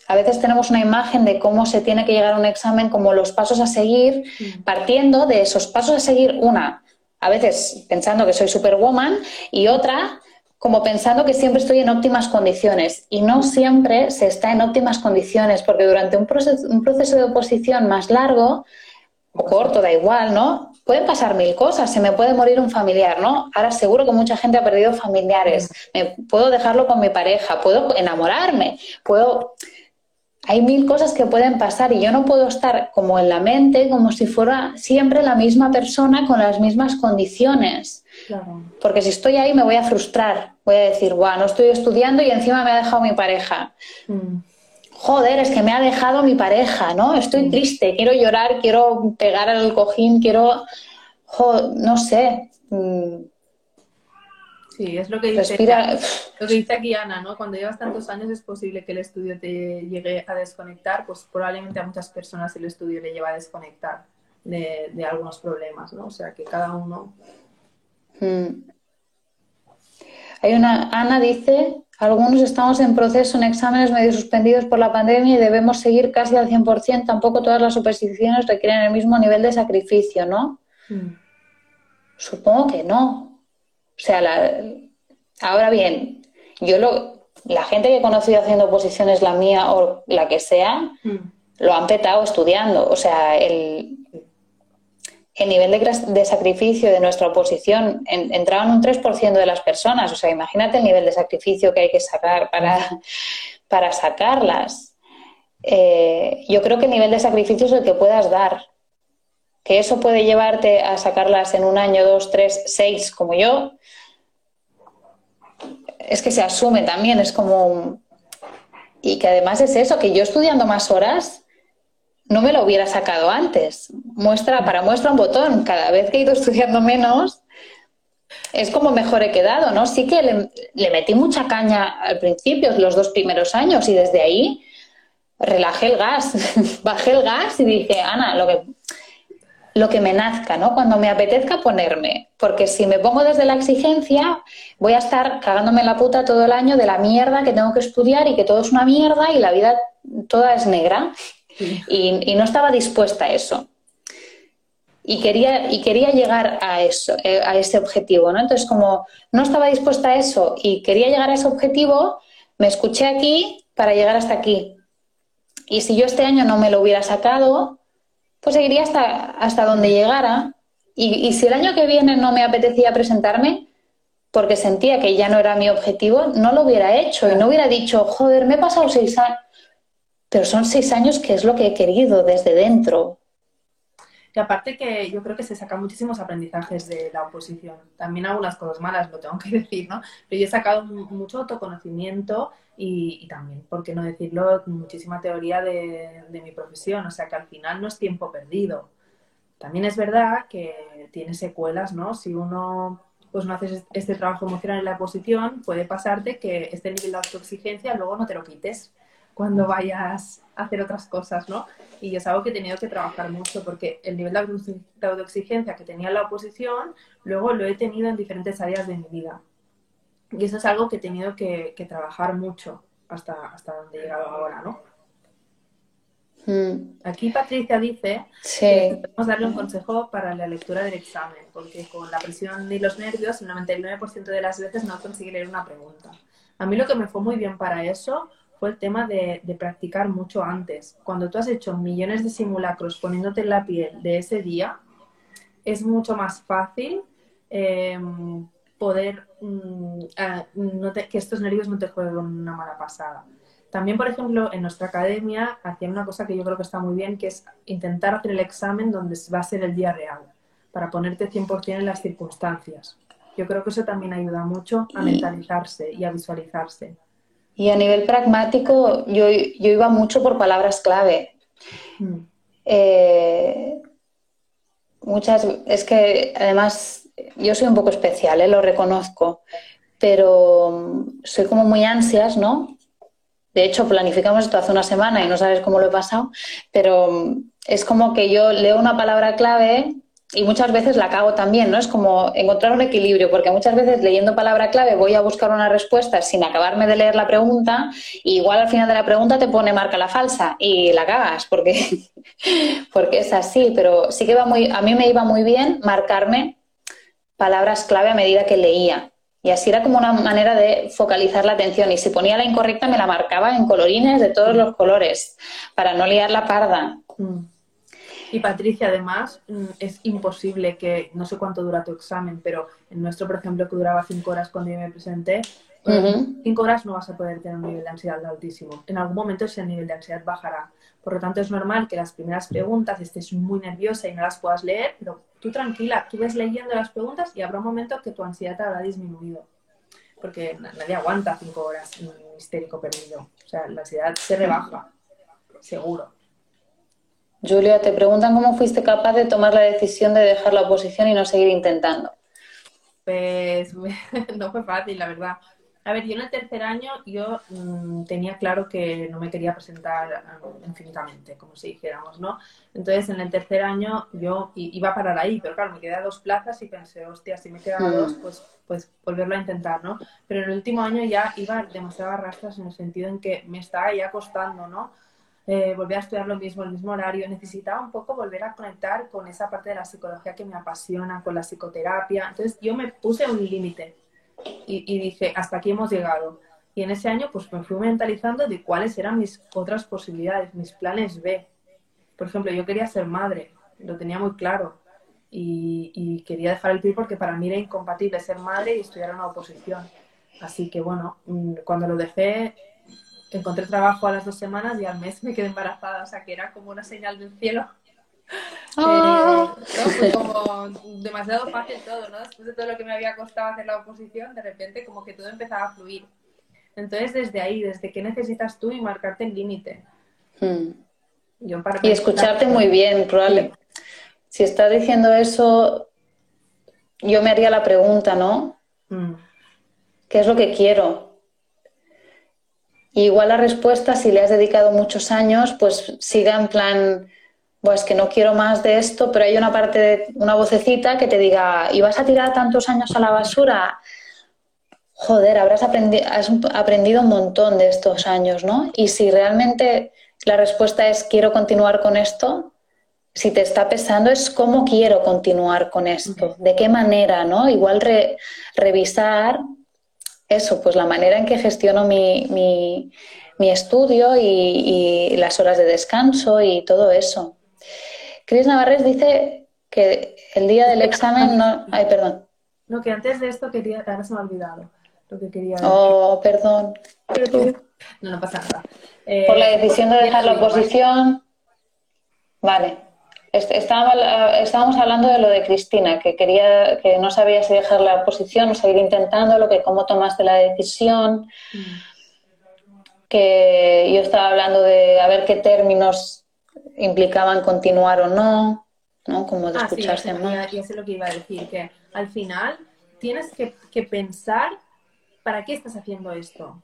A veces tenemos una imagen de cómo se tiene que llegar a un examen, como los pasos a seguir, partiendo de esos pasos a seguir, una, a veces pensando que soy superwoman y otra como pensando que siempre estoy en óptimas condiciones y no siempre se está en óptimas condiciones porque durante un proceso, un proceso de oposición más largo o corto, da igual, ¿no? Pueden pasar mil cosas, se me puede morir un familiar, ¿no? Ahora seguro que mucha gente ha perdido familiares, me, puedo dejarlo con mi pareja, puedo enamorarme, puedo... hay mil cosas que pueden pasar y yo no puedo estar como en la mente, como si fuera siempre la misma persona con las mismas condiciones. Porque si estoy ahí me voy a frustrar, voy a decir, guau, no estoy estudiando y encima me ha dejado mi pareja. Mm. Joder, es que me ha dejado mi pareja, ¿no? Estoy mm. triste, quiero llorar, quiero pegar al cojín, quiero, no sé. Mm. Sí, es lo que dice, lo que dice aquí Ana, ¿no? Cuando llevas tantos años es posible que el estudio te llegue a desconectar, pues probablemente a muchas personas el estudio le lleva a desconectar de, de algunos problemas, ¿no? O sea, que cada uno Hmm. Hay una, Ana dice, algunos estamos en proceso en exámenes medio suspendidos por la pandemia y debemos seguir casi al 100%. Tampoco todas las oposiciones requieren el mismo nivel de sacrificio, ¿no? Hmm. Supongo que no. O sea, ahora bien, yo lo, la gente que he conocido haciendo oposiciones, la mía o la que sea, hmm. lo han petado estudiando. O sea, el, el nivel de, sacrificio de nuestra oposición en, entraba en un 3% de las personas. O sea, imagínate el nivel de sacrificio que hay que sacar para, para sacarlas. Eh, yo creo que el nivel de sacrificio es el que puedas dar. Que eso puede llevarte a sacarlas en un año, dos, tres, seis, como yo. Es que se asume también, es como... Y que además es eso, que yo estudiando más horas, no me lo hubiera sacado antes. Muestra, para muestra un botón, cada vez que he ido estudiando menos, es como mejor he quedado, ¿no? Sí que le, metí mucha caña al principio, los dos primeros años, y desde ahí relajé el gas, bajé el gas y dije, Ana, lo que, lo que me nazca, ¿no? Cuando me apetezca ponerme, porque si me pongo desde la exigencia, voy a estar cagándome la puta todo el año de la mierda que tengo que estudiar y que todo es una mierda y la vida toda es negra. Y, no estaba dispuesta a eso. Y quería, y quería llegar a eso, eh, a ese objetivo, ¿no? Entonces, como no estaba dispuesta a eso y quería llegar a ese objetivo, me escuché aquí para llegar hasta aquí. Y si yo este año no me lo hubiera sacado, pues seguiría hasta, hasta donde llegara. Y, y si el año que viene no me apetecía presentarme, porque sentía que ya no era mi objetivo, no lo hubiera hecho y no hubiera dicho, joder, me he pasado seis años pero son seis años que es lo que he querido desde dentro. Y aparte que yo creo que se sacan muchísimos aprendizajes de la oposición. También algunas cosas malas, lo tengo que decir, ¿no? Pero yo he sacado mucho autoconocimiento y, también, ¿por qué no decirlo? Muchísima teoría de, de, mi profesión. O sea que al final no es tiempo perdido. También es verdad que tiene secuelas, ¿no? Si uno pues no haces este trabajo emocional en la oposición, puede pasarte que este nivel de autoexigencia luego no te lo quites cuando vayas a hacer otras cosas, ¿no? Y es algo que he tenido que trabajar mucho porque el nivel de autoexigencia que tenía en la oposición, luego lo he tenido en diferentes áreas de mi vida. Y eso es algo que he tenido que, trabajar mucho hasta, hasta donde he llegado ahora, ¿no? Hmm. Aquí Patricia dice que podemos darle un consejo para la lectura del examen, porque con la presión y los nervios, el 99% de las veces no consigue leer una pregunta. A mí lo que me fue muy bien para eso fue el tema de, practicar mucho antes. Cuando tú has hecho millones de simulacros poniéndote en la piel de ese día, es mucho más fácil em, poder mm, que estos nervios no te jueguen una mala pasada. También, por ejemplo, en nuestra academia hacían una cosa que yo creo que está muy bien, que es intentar hacer el examen donde va a ser el día real, para ponerte 100% en las circunstancias. Yo creo que eso también ayuda mucho a mentalizarse y a visualizarse. Y a nivel pragmático, yo, yo iba mucho por palabras clave. Mm. Eh, muchas, es que además yo soy un poco especial, ¿eh? lo reconozco, pero soy como muy ansias, ¿no? De hecho, planificamos esto hace una semana y no sabes cómo lo he pasado, pero es como que yo leo una palabra clave y muchas veces la cago también, ¿no? Es como encontrar un equilibrio, porque muchas veces leyendo palabra clave voy a buscar una respuesta sin acabarme de leer la pregunta, y igual al final de la pregunta te pone marca la falsa y la cagas, porque, porque es así, pero sí que va muy, a mí me iba muy bien marcarme palabras clave a medida que leía. Y así era como una manera de focalizar la atención. Y si ponía la incorrecta, me la marcaba en colorines de todos los colores, para no liar la parda. Mm. Y Patricia, además, mm, es imposible que, no sé cuánto dura tu examen, pero en nuestro, por ejemplo, que duraba cinco horas cuando yo me presenté, cinco horas no vas a poder tener un nivel de ansiedad altísimo. En algún momento ese nivel de ansiedad bajará. Por lo tanto, es normal que las primeras preguntas estés muy nerviosa y no las puedas leer, pero tú tranquila, tú ves leyendo las preguntas y habrá un momento que tu ansiedad te habrá disminuido. Porque nadie aguanta cinco horas un histérico perdido. O sea, la ansiedad se rebaja, seguro. Julia, te preguntan cómo fuiste capaz de tomar la decisión de dejar la oposición y no seguir intentando. Pues no fue fácil, la verdad. A ver, yo en el tercer año yo mm, tenía claro que no me quería presentar um, infinitamente, como si dijéramos, ¿no? Entonces en el tercer año yo iba a parar ahí, pero claro, me quedé a dos plazas y pensé, hostia, si me quedan dos, mm. pues, pues volverlo a intentar, ¿no? Pero en el último año ya iba demasiado rastras en el sentido en que me estaba ya costando, ¿no? Eh, a estudiar lo mismo, el mismo horario, necesitaba un poco volver a conectar con esa parte de la psicología que me apasiona, con la psicoterapia. Entonces yo me puse un límite y, dije, hasta aquí hemos llegado. Y en ese año pues me fui mentalizando de cuáles eran mis otras posibilidades, mis planes B. Por ejemplo, yo quería ser madre, lo tenía muy claro. Y, quería dejar el PIB porque para mí era incompatible ser madre y estudiar una oposición. Así que bueno, mm, cuando lo dejé, encontré trabajo a las dos semanas y al mes me quedé embarazada, o sea que era como una señal del cielo. Eh, como demasiado fácil todo, ¿no? Después de todo lo que me había costado hacer la oposición, de repente como que todo empezaba a fluir. Entonces, desde ahí, desde qué necesitas tú y marcarte el límite. Hmm. y escucharte muy bien, probablemente. Si estás diciendo eso, yo me haría la pregunta, ¿no? Hmm. ¿Qué es lo que quiero? Igual la respuesta, si le has dedicado muchos años, pues siga en plan, pues que no quiero más de esto, pero hay una parte, de, una vocecita que te diga, ¿y vas a tirar tantos años a la basura? Joder, habrás has aprendido un montón de estos años, ¿no? Y si realmente la respuesta es quiero continuar con esto, si te está pesando es cómo quiero continuar con esto, de qué manera, ¿no? Igual revisar eso, pues la manera en que gestiono mi, mi, estudio y, las horas de descanso y todo eso. Cris Navarres dice que el día del examen no... Ay, perdón. No, que antes de esto quería... Ahora se me ha olvidado lo que quería Oh, perdón. No, no pasa nada. Por la eh, decisión de dejar la oposición... Vale. Estábamos, hablando de lo de Cristina, que quería, que no sabía si dejar la oposición o seguir intentándolo, que cómo tomaste la decisión, que yo estaba hablando de a ver qué términos implicaban continuar o no, ¿no? Como de ah, escucharse más. Ya, sé lo que iba a decir, que al final tienes que, pensar para qué estás haciendo esto.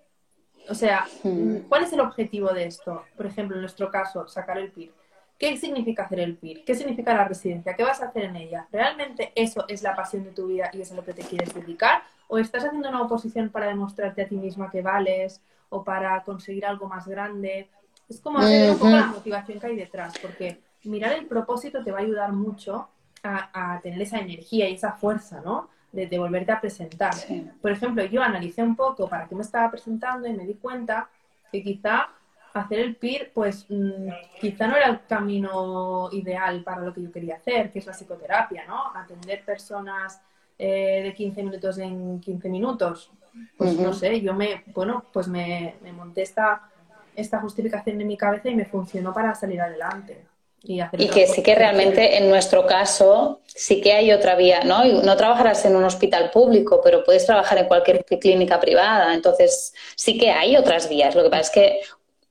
O sea, hmm. ¿cuál es el objetivo de esto? Por ejemplo, en nuestro caso, sacar el PIB ¿Qué significa hacer el PIR? ¿Qué significa la residencia? ¿Qué vas a hacer en ella? ¿Realmente eso es la pasión de tu vida y es a lo que te quieres dedicar? ¿O estás haciendo una oposición para demostrarte a ti misma que vales o para conseguir algo más grande? Es como hacer un poco la motivación que hay detrás, porque mirar el propósito te va a ayudar mucho a, tener esa energía y esa fuerza, ¿no? De, volverte a presentar. Por ejemplo, yo analicé un poco para qué me estaba presentando y me di cuenta que quizá hacer el PIR, pues mm, quizá no era el camino ideal para lo que yo quería hacer, que es la psicoterapia, ¿no? Atender personas eh, de 15 minutos en 15 minutos. Pues no sé, yo me, bueno, pues me, monté esta, esta justificación en mi cabeza y me funcionó para salir adelante. Y, y que sí que realmente en nuestro caso sí que hay otra vía, ¿no? No trabajarás en un hospital público, pero puedes trabajar en cualquier clínica privada. Entonces sí que hay otras vías. Lo que pasa es que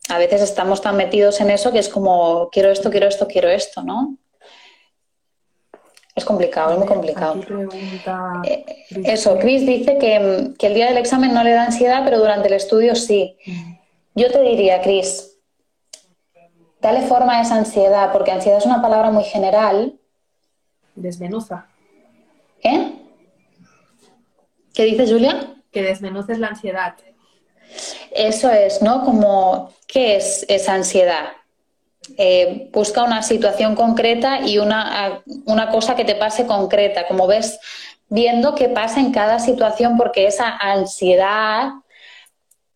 a veces estamos tan metidos en eso que es como, quiero esto, quiero esto, quiero esto, ¿no? Es complicado, es muy complicado. Eh, eso, Chris dice que, el día del examen no le da ansiedad, pero durante el estudio sí. Yo te diría, Chris, dale forma a esa ansiedad, porque ansiedad es una palabra muy general. Desmenuza. ¿Qué? ¿Qué dices, Julia? Que desmenuces la ansiedad. Eso es, ¿no? Como, ¿qué es esa ansiedad? Eh, busca una situación concreta y una, una cosa que te pase concreta, como ves, viendo qué pasa en cada situación, porque esa ansiedad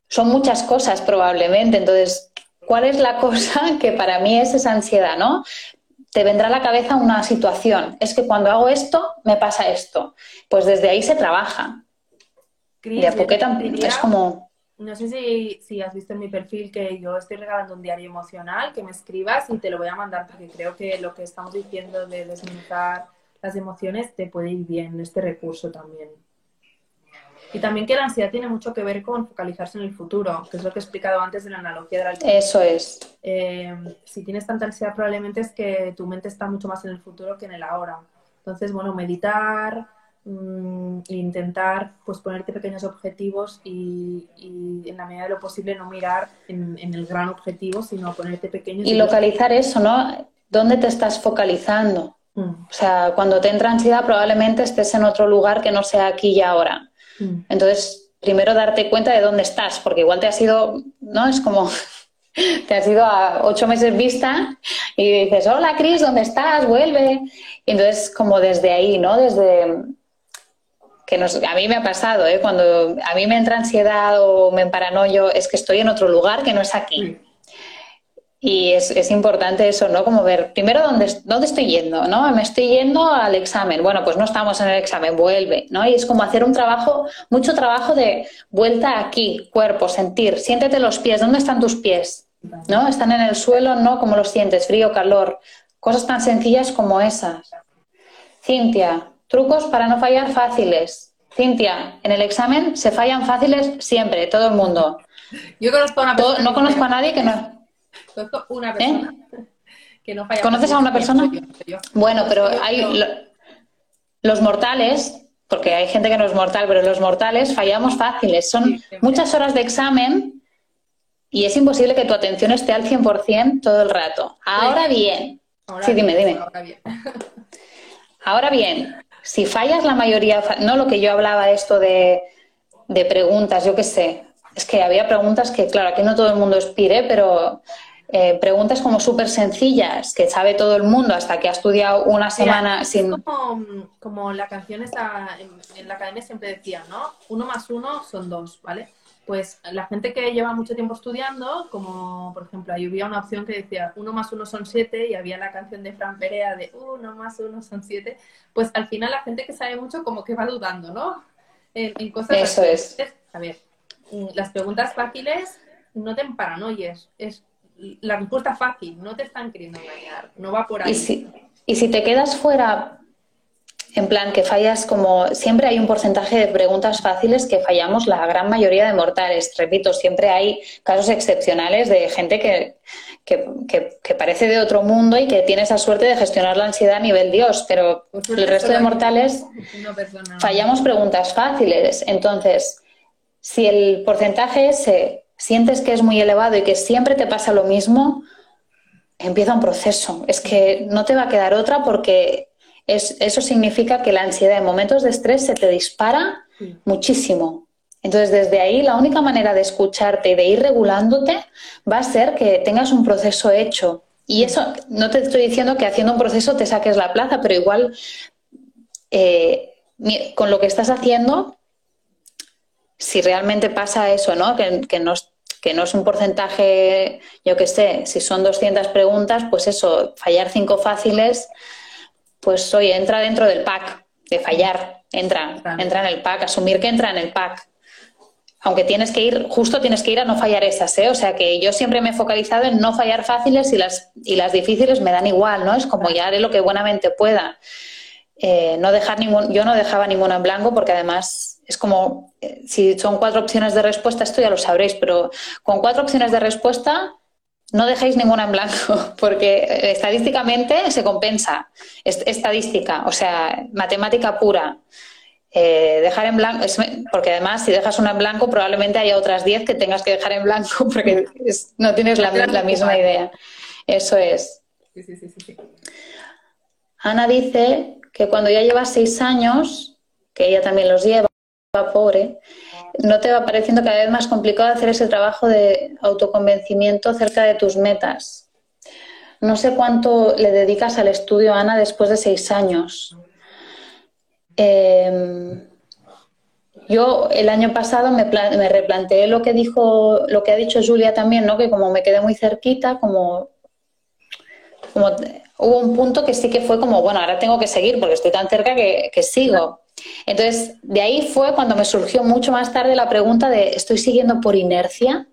son muchas cosas probablemente. Entonces, ¿cuál es la cosa que para mí es esa ansiedad, no? Te vendrá a la cabeza una situación. Es que cuando hago esto, me pasa esto. Pues desde ahí se trabaja de a poqueta es como... No sé si, si has visto en mi perfil que yo estoy regalando un diario emocional, que me escribas y te lo voy a mandar porque creo que lo que estamos diciendo de desmontar las emociones te puede ir bien este recurso también. Y también que la ansiedad tiene mucho que ver con focalizarse en el futuro, que es lo que he explicado antes de la analogía de la Eso es. Eh, si tienes tanta ansiedad, probablemente es que tu mente está mucho más en el futuro que en el ahora. Entonces, bueno, meditar, mm, intentar pues ponerte pequeños objetivos y, en la medida de lo posible no mirar en, el gran objetivo, sino ponerte pequeños. Y, localizar eso, ¿no? ¿Dónde te estás focalizando? Mm. O sea, cuando te entra ansiedad probablemente estés en otro lugar que no sea aquí y ahora. Mm. Entonces, primero darte cuenta de dónde estás, porque igual te has ido, ¿no? Es como te has ido a ocho meses vista y dices, hola Cris, ¿dónde estás? Vuelve. Y entonces, como desde ahí, ¿no? Desde que nos, a mí me ha pasado, ¿eh? cuando a mí me entra ansiedad o me paranoio, es que estoy en otro lugar que no es aquí. Y es, es, importante eso, ¿no? Como ver, primero, ¿dónde, ¿dónde estoy yendo? ¿no? Me estoy yendo al examen. Bueno, pues no estamos en el examen, vuelve, ¿no? Y es como hacer un trabajo, mucho trabajo de vuelta aquí, cuerpo, sentir. Siéntete los pies, ¿dónde están tus pies? ¿No? ¿Están en el suelo? ¿No? ¿Cómo los sientes? ¿Frío, calor? Cosas tan sencillas como esas. Cintia, trucos para no fallar fáciles. Cintia, en el examen se fallan fáciles siempre, todo el mundo. Yo conozco a una persona. No conozco a nadie que no una persona que no falla. ¿Conoces a una persona? Bueno, pero hay los mortales, porque hay gente que no es mortal, pero los mortales fallamos fáciles. Son muchas horas de examen y es imposible que tu atención esté al 100% todo el rato. Ahora bien. sí, dime, dime. Ahora bien. ahora bien, si fallas la mayoría, no lo que yo hablaba esto de, de preguntas, yo qué sé, es que había preguntas que, claro, aquí no todo el mundo expire, pero eh, preguntas como súper sencillas que sabe todo el mundo hasta que ha estudiado una semana sin... Como, la canción está en, la academia siempre decía, ¿no? Uno más uno son dos, ¿vale? Pues la gente que lleva mucho tiempo estudiando, como por ejemplo, ahí había una opción que decía uno más uno son siete y había la canción de Fran Perea de uno más uno son siete, pues al final la gente que sabe mucho como que va dudando, ¿no? En, cosas... Eso es. A ver, Mm, las preguntas fáciles no te paranoies, es la respuesta fácil, no te están queriendo engañar, no va por ahí. Y si, y si te quedas fuera, en plan que fallas como, siempre hay un porcentaje de preguntas fáciles que fallamos la gran mayoría de mortales. Repito, siempre hay casos excepcionales de gente que, que, parece de otro mundo y que tiene esa suerte de gestionar la ansiedad a nivel Dios, pero el resto de mortales fallamos preguntas fáciles. Entonces, si el porcentaje ese sientes que es muy elevado y que siempre te pasa lo mismo, empieza un proceso. Es que no te va a quedar otra porque eso significa que la ansiedad en momentos de estrés se te dispara muchísimo. Entonces, desde ahí, la única manera de escucharte y de ir regulándote va a ser que tengas un proceso hecho. Y eso, no te estoy diciendo que haciendo un proceso te saques la plaza, pero igual eh, con lo que estás haciendo si realmente pasa eso, ¿no? Que, que, no, que no es un porcentaje, yo qué sé, si son 200 preguntas, pues eso, fallar cinco fáciles, pues oye, entra dentro del pack de fallar, entra, entra en el pack, asumir que entra en el pack. Aunque tienes que ir, justo tienes que ir a no fallar esas, ¿eh? O sea que yo siempre me he focalizado en no fallar fáciles y las, y las difíciles me dan igual, ¿no? Es como ya haré lo que buenamente pueda. Eh, no dejar ningún, yo no dejaba ninguno en blanco porque además es como, eh, si son cuatro opciones de respuesta, esto ya lo sabréis, pero con cuatro opciones de respuesta no dejéis ninguna en blanco, porque estadísticamente se compensa. estadística, o sea, matemática pura. Eh, dejar en blanco, porque además si dejas una en blanco probablemente haya otras diez que tengas que dejar en blanco porque no tienes la, misma idea. Eso es. Ana dice que cuando ya llevas seis años, que ella también los lleva, pobre, ¿no te va pareciendo cada vez más complicado hacer ese trabajo de autoconvencimiento cerca de tus metas? No sé cuánto le dedicas al estudio, Ana, después de seis años. Em, yo el año pasado me, replanteé lo que dijo, lo que ha dicho Julia también, ¿no? Que como me quedé muy cerquita, como, como hubo un punto que sí que fue como, bueno, ahora tengo que seguir porque estoy tan cerca que sigo Entonces, de ahí fue cuando me surgió mucho más tarde la pregunta de, ¿estoy siguiendo por inercia?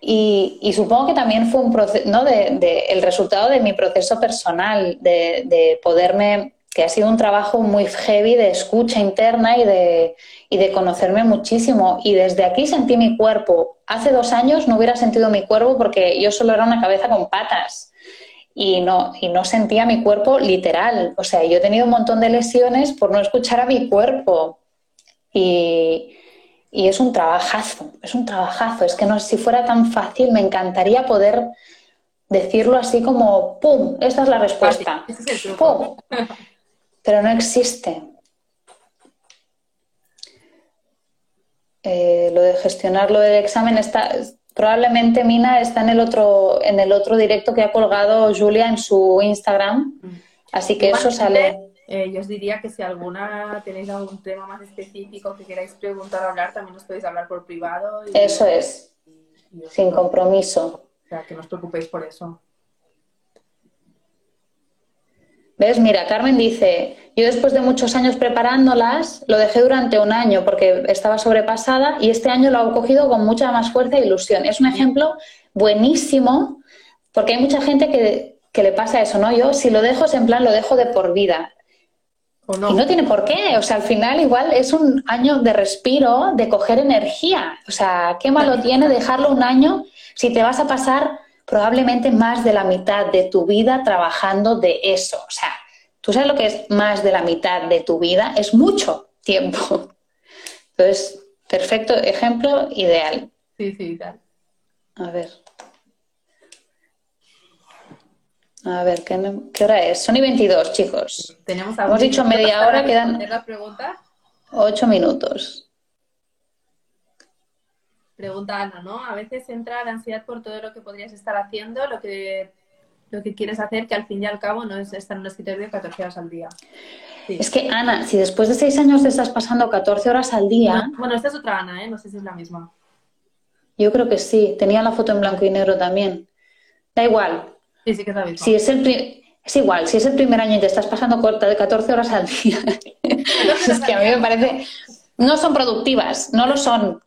Y, supongo que también fue un proceso, ¿no? De, el resultado de mi proceso personal, de, de, poderme, que ha sido un trabajo muy heavy de escucha interna y de, y de conocerme muchísimo. Y desde aquí sentí mi cuerpo. Hace dos años no hubiera sentido mi cuerpo porque yo solo era una cabeza con patas y no, y no sentía mi cuerpo literal. O sea, yo he tenido un montón de lesiones por no escuchar a mi cuerpo. Y, y es un trabajazo, es un trabajazo. Es que no, si fuera tan fácil, me encantaría poder decirlo así como, ¡pum! Esta es la respuesta. ¡Pum! Pero no existe. Eh, lo de gestionar lo del examen está, Probablemente Mina está en el otro, en el otro directo que ha colgado Julia en su Instagram. Así que eso sale. Eh, yo os diría que si alguna tenéis algún tema más específico que queráis preguntar o hablar, también os podéis hablar por privado. eso es, sin compromiso. O sea, que no os preocupéis por eso. ¿Ves? Mira, Carmen dice, yo después de muchos años preparándolas, lo dejé durante un año porque estaba sobrepasada y este año lo he cogido con mucha más fuerza e ilusión. Es un ejemplo buenísimo porque hay mucha gente que, le pasa eso, ¿no? Yo si lo dejo es en plan lo dejo de por vida. no? Y no tiene por qué. O sea, al final igual es un año de respiro, de coger energía. O sea, ¿qué malo tiene dejarlo un año si te vas a pasar probablemente más de la mitad de tu vida trabajando de eso. O sea, tú sabes lo que es más de la mitad de tu vida, es mucho tiempo. Entonces, perfecto ejemplo, ideal. Sí, sí, ideal. A ver. A ver, ¿qué, hora es? Son y 22, chicos. Tenemos Hemos dicho media hora, quedan... la pregunta? Ocho minutos. Pregunta Ana, ¿no? A veces entra la ansiedad por todo lo que podrías estar haciendo, lo que, lo que quieres hacer, que al fin y al cabo no es estar en un escritorio 14 horas al día. Es que, Ana, si después de seis años te estás pasando 14 horas al día... bueno, esta es otra Ana, ¿eh? No sé si es la misma. Yo creo que sí. Tenía la foto en blanco y negro también. Da igual. Sí, sí que es la misma. Si es el es igual, si es el primer año y te estás pasando corta de 14 horas al día, es que a mí me parece, no son productivas, no lo son.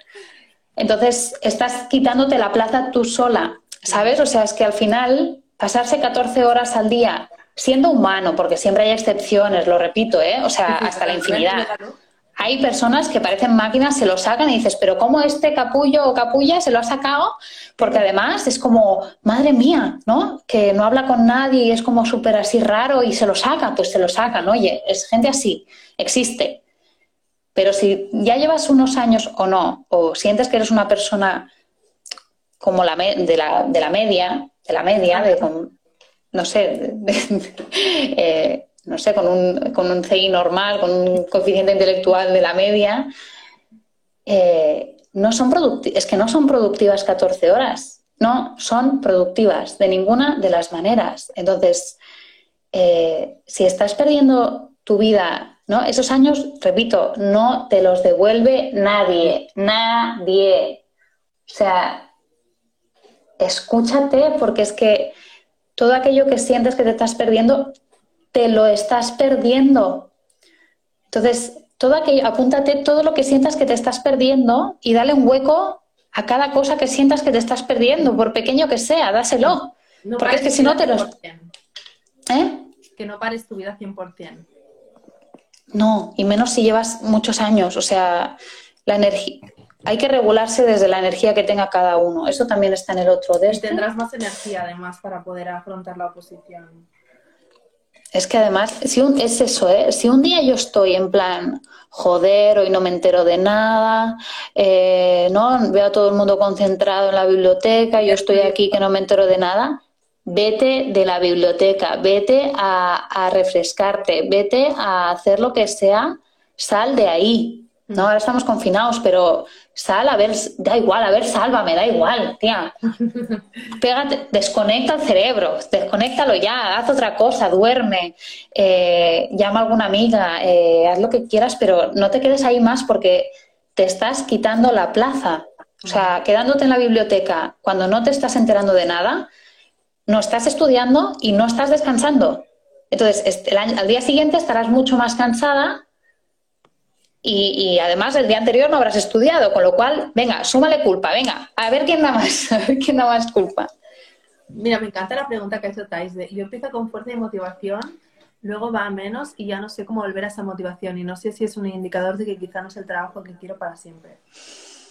Entonces, estás quitándote la plaza tú sola, ¿sabes? O sea, es que al final, pasarse 14 horas al día siendo humano, porque siempre hay excepciones, lo repito, ¿eh? O sea, hasta la infinidad. Hay personas que parecen máquinas, se lo sacan y dices, pero ¿cómo este capullo o capulla se lo ha sacado? Porque además es como, madre mía, ¿no? Que no habla con nadie y es como súper así raro y se lo saca, pues se lo sacan, oye, es gente así, existe. Pero si ya llevas unos años o no, o sientes que eres una persona como la de, la, de la media, de la media, de, no sé, eh, no sé, con un, con un CI normal, con un coeficiente intelectual de la media, eh, no son es que no son productivas 14 horas, no son productivas de ninguna de las maneras. Entonces, eh, si estás perdiendo tu vida ¿no? Esos años, repito, no te los devuelve nadie, nadie. O sea, escúchate porque es que todo aquello que sientes que te estás perdiendo, te lo estás perdiendo. Entonces, todo aquello, apúntate todo lo que sientas que te estás perdiendo y dale un hueco a cada cosa que sientas que te estás perdiendo, por pequeño que sea, dáselo. porque es que si no te los... ¿Eh? Que no pares tu vida 100%. No, y menos si llevas muchos años. O sea, la energía. Hay que regularse desde la energía que tenga cada uno. Eso también está en el otro. De este. tendrás más energía además para poder afrontar la oposición. Es que además, si un, es eso, ¿eh? Si un día yo estoy en plan, joder, hoy no me entero de nada, eh, ¿no? Veo a todo el mundo concentrado en la biblioteca, yo estoy aquí que no me entero de nada, vete de la biblioteca, vete a, refrescarte, vete a hacer lo que sea, sal de ahí. No, ahora estamos confinados, pero sal a ver, da igual, a ver, sálvame, da igual, tía. Pégate, desconecta el cerebro, desconéctalo ya, haz otra cosa, duerme, eh, llama a alguna amiga, eh, haz lo que quieras, pero no te quedes ahí más porque te estás quitando la plaza. O sea, quedándote en la biblioteca cuando no te estás enterando de nada, no estás estudiando y no estás descansando. Entonces, al día siguiente estarás mucho más cansada y, además el día anterior no habrás estudiado, con lo cual, venga, súmale culpa, venga, a ver quién da más, a ver quién da más culpa. Mira, me encanta la pregunta que ha hecho Thais. yo empiezo con fuerza y motivación, luego va a menos y ya no sé cómo volver a esa motivación y no sé si es un indicador de que quizá no es el trabajo que quiero para siempre.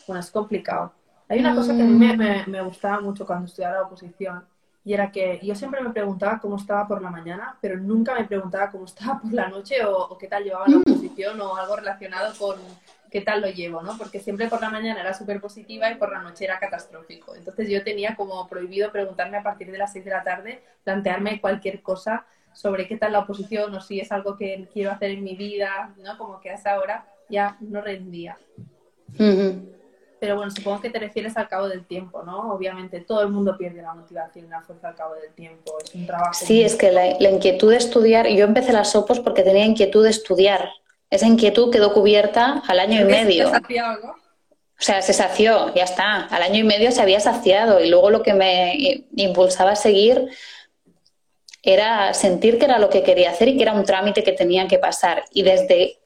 Bueno, es complicado. Hay una cosa que a mí me, me gustaba mucho cuando estudiaba la oposición y era que yo siempre me preguntaba cómo estaba por la mañana, pero nunca me preguntaba cómo estaba por la noche o, qué tal llevaba la mm. oposición o algo relacionado con qué tal lo llevo, ¿no? Porque siempre por la mañana era súper positiva y por la noche era catastrófico. Entonces yo tenía como prohibido preguntarme a partir de las 6 de la tarde, plantearme cualquier cosa sobre qué tal la oposición o si es algo que quiero hacer en mi vida, ¿no? Como que a esa hora ya no rendía. Pero bueno, supongo que te refieres al cabo del tiempo, ¿no? Obviamente todo el mundo pierde la motivación y la fuerza al cabo del tiempo. Es un trabajo. Sí, es que la, inquietud de estudiar, yo empecé las SOPOS porque tenía inquietud de estudiar. Esa inquietud quedó cubierta al año y medio. O sea, se sació, ya está. Al año y medio se había saciado y luego lo que me impulsaba a seguir era sentir que era lo que quería hacer y que era un trámite que tenía que pasar. Y desde,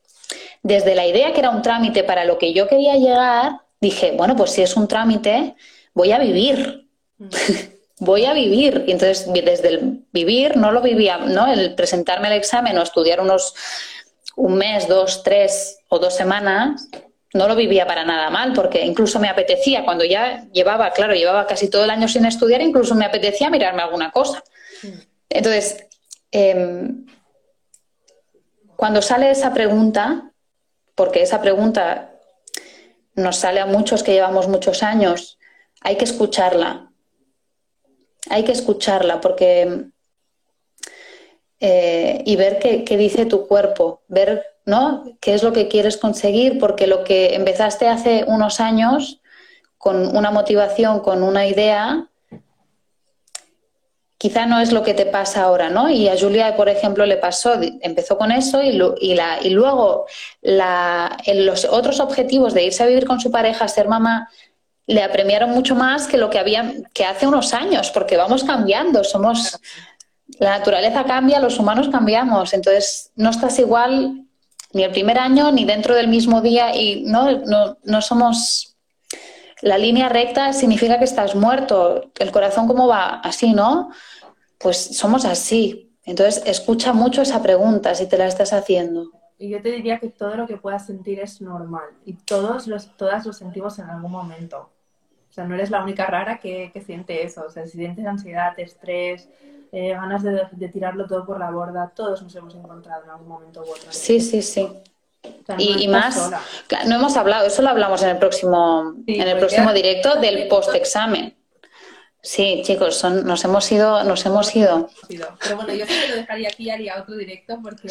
desde la idea que era un trámite para lo que yo quería llegar, dije, bueno, pues si es un trámite, voy a vivir. Mm. voy a vivir. Y entonces, desde el vivir, no lo vivía, ¿no? El presentarme al examen o estudiar unos un mes, dos, tres o dos semanas, no lo vivía para nada mal, porque incluso me apetecía, cuando ya llevaba, claro, llevaba casi todo el año sin estudiar, incluso me apetecía mirarme alguna cosa. Mm. Entonces, em, cuando sale esa pregunta, porque esa pregunta nos sale a muchos que llevamos muchos años, hay que escucharla. Hay que escucharla porque eh, y ver qué, qué, dice tu cuerpo, ver ¿no? qué es lo que quieres conseguir, porque lo que empezaste hace unos años con una motivación, con una idea, quizá no es lo que te pasa ahora, ¿no? Y a Julia, por ejemplo, le pasó, empezó con eso y, y, la, y luego la, los otros objetivos de irse a vivir con su pareja, ser mamá, le apremiaron mucho más que lo que había que hace unos años, porque vamos cambiando, somos la naturaleza cambia, los humanos cambiamos, entonces no estás igual ni el primer año ni dentro del mismo día y no, no, no somos la línea recta significa que estás muerto. El corazón, ¿cómo va? Así, ¿no? Pues somos así. Entonces, escucha mucho esa pregunta si te la estás haciendo. Y yo te diría que todo lo que puedas sentir es normal y todos los, todas lo sentimos en algún momento. O sea, no eres la única rara que, que siente eso. O sea, si sientes ansiedad, estrés, eh, ganas de, de, tirarlo todo por la borda, todos nos hemos encontrado en algún momento u otro. Sí, sí, sí. Y, más, no hemos hablado, eso lo hablamos en el próximo, en el próximo directo del post-examen. Sí, chicos, son, nos hemos ido, nos hemos ido. Pero bueno, yo sí que lo dejaría aquí y haría otro directo porque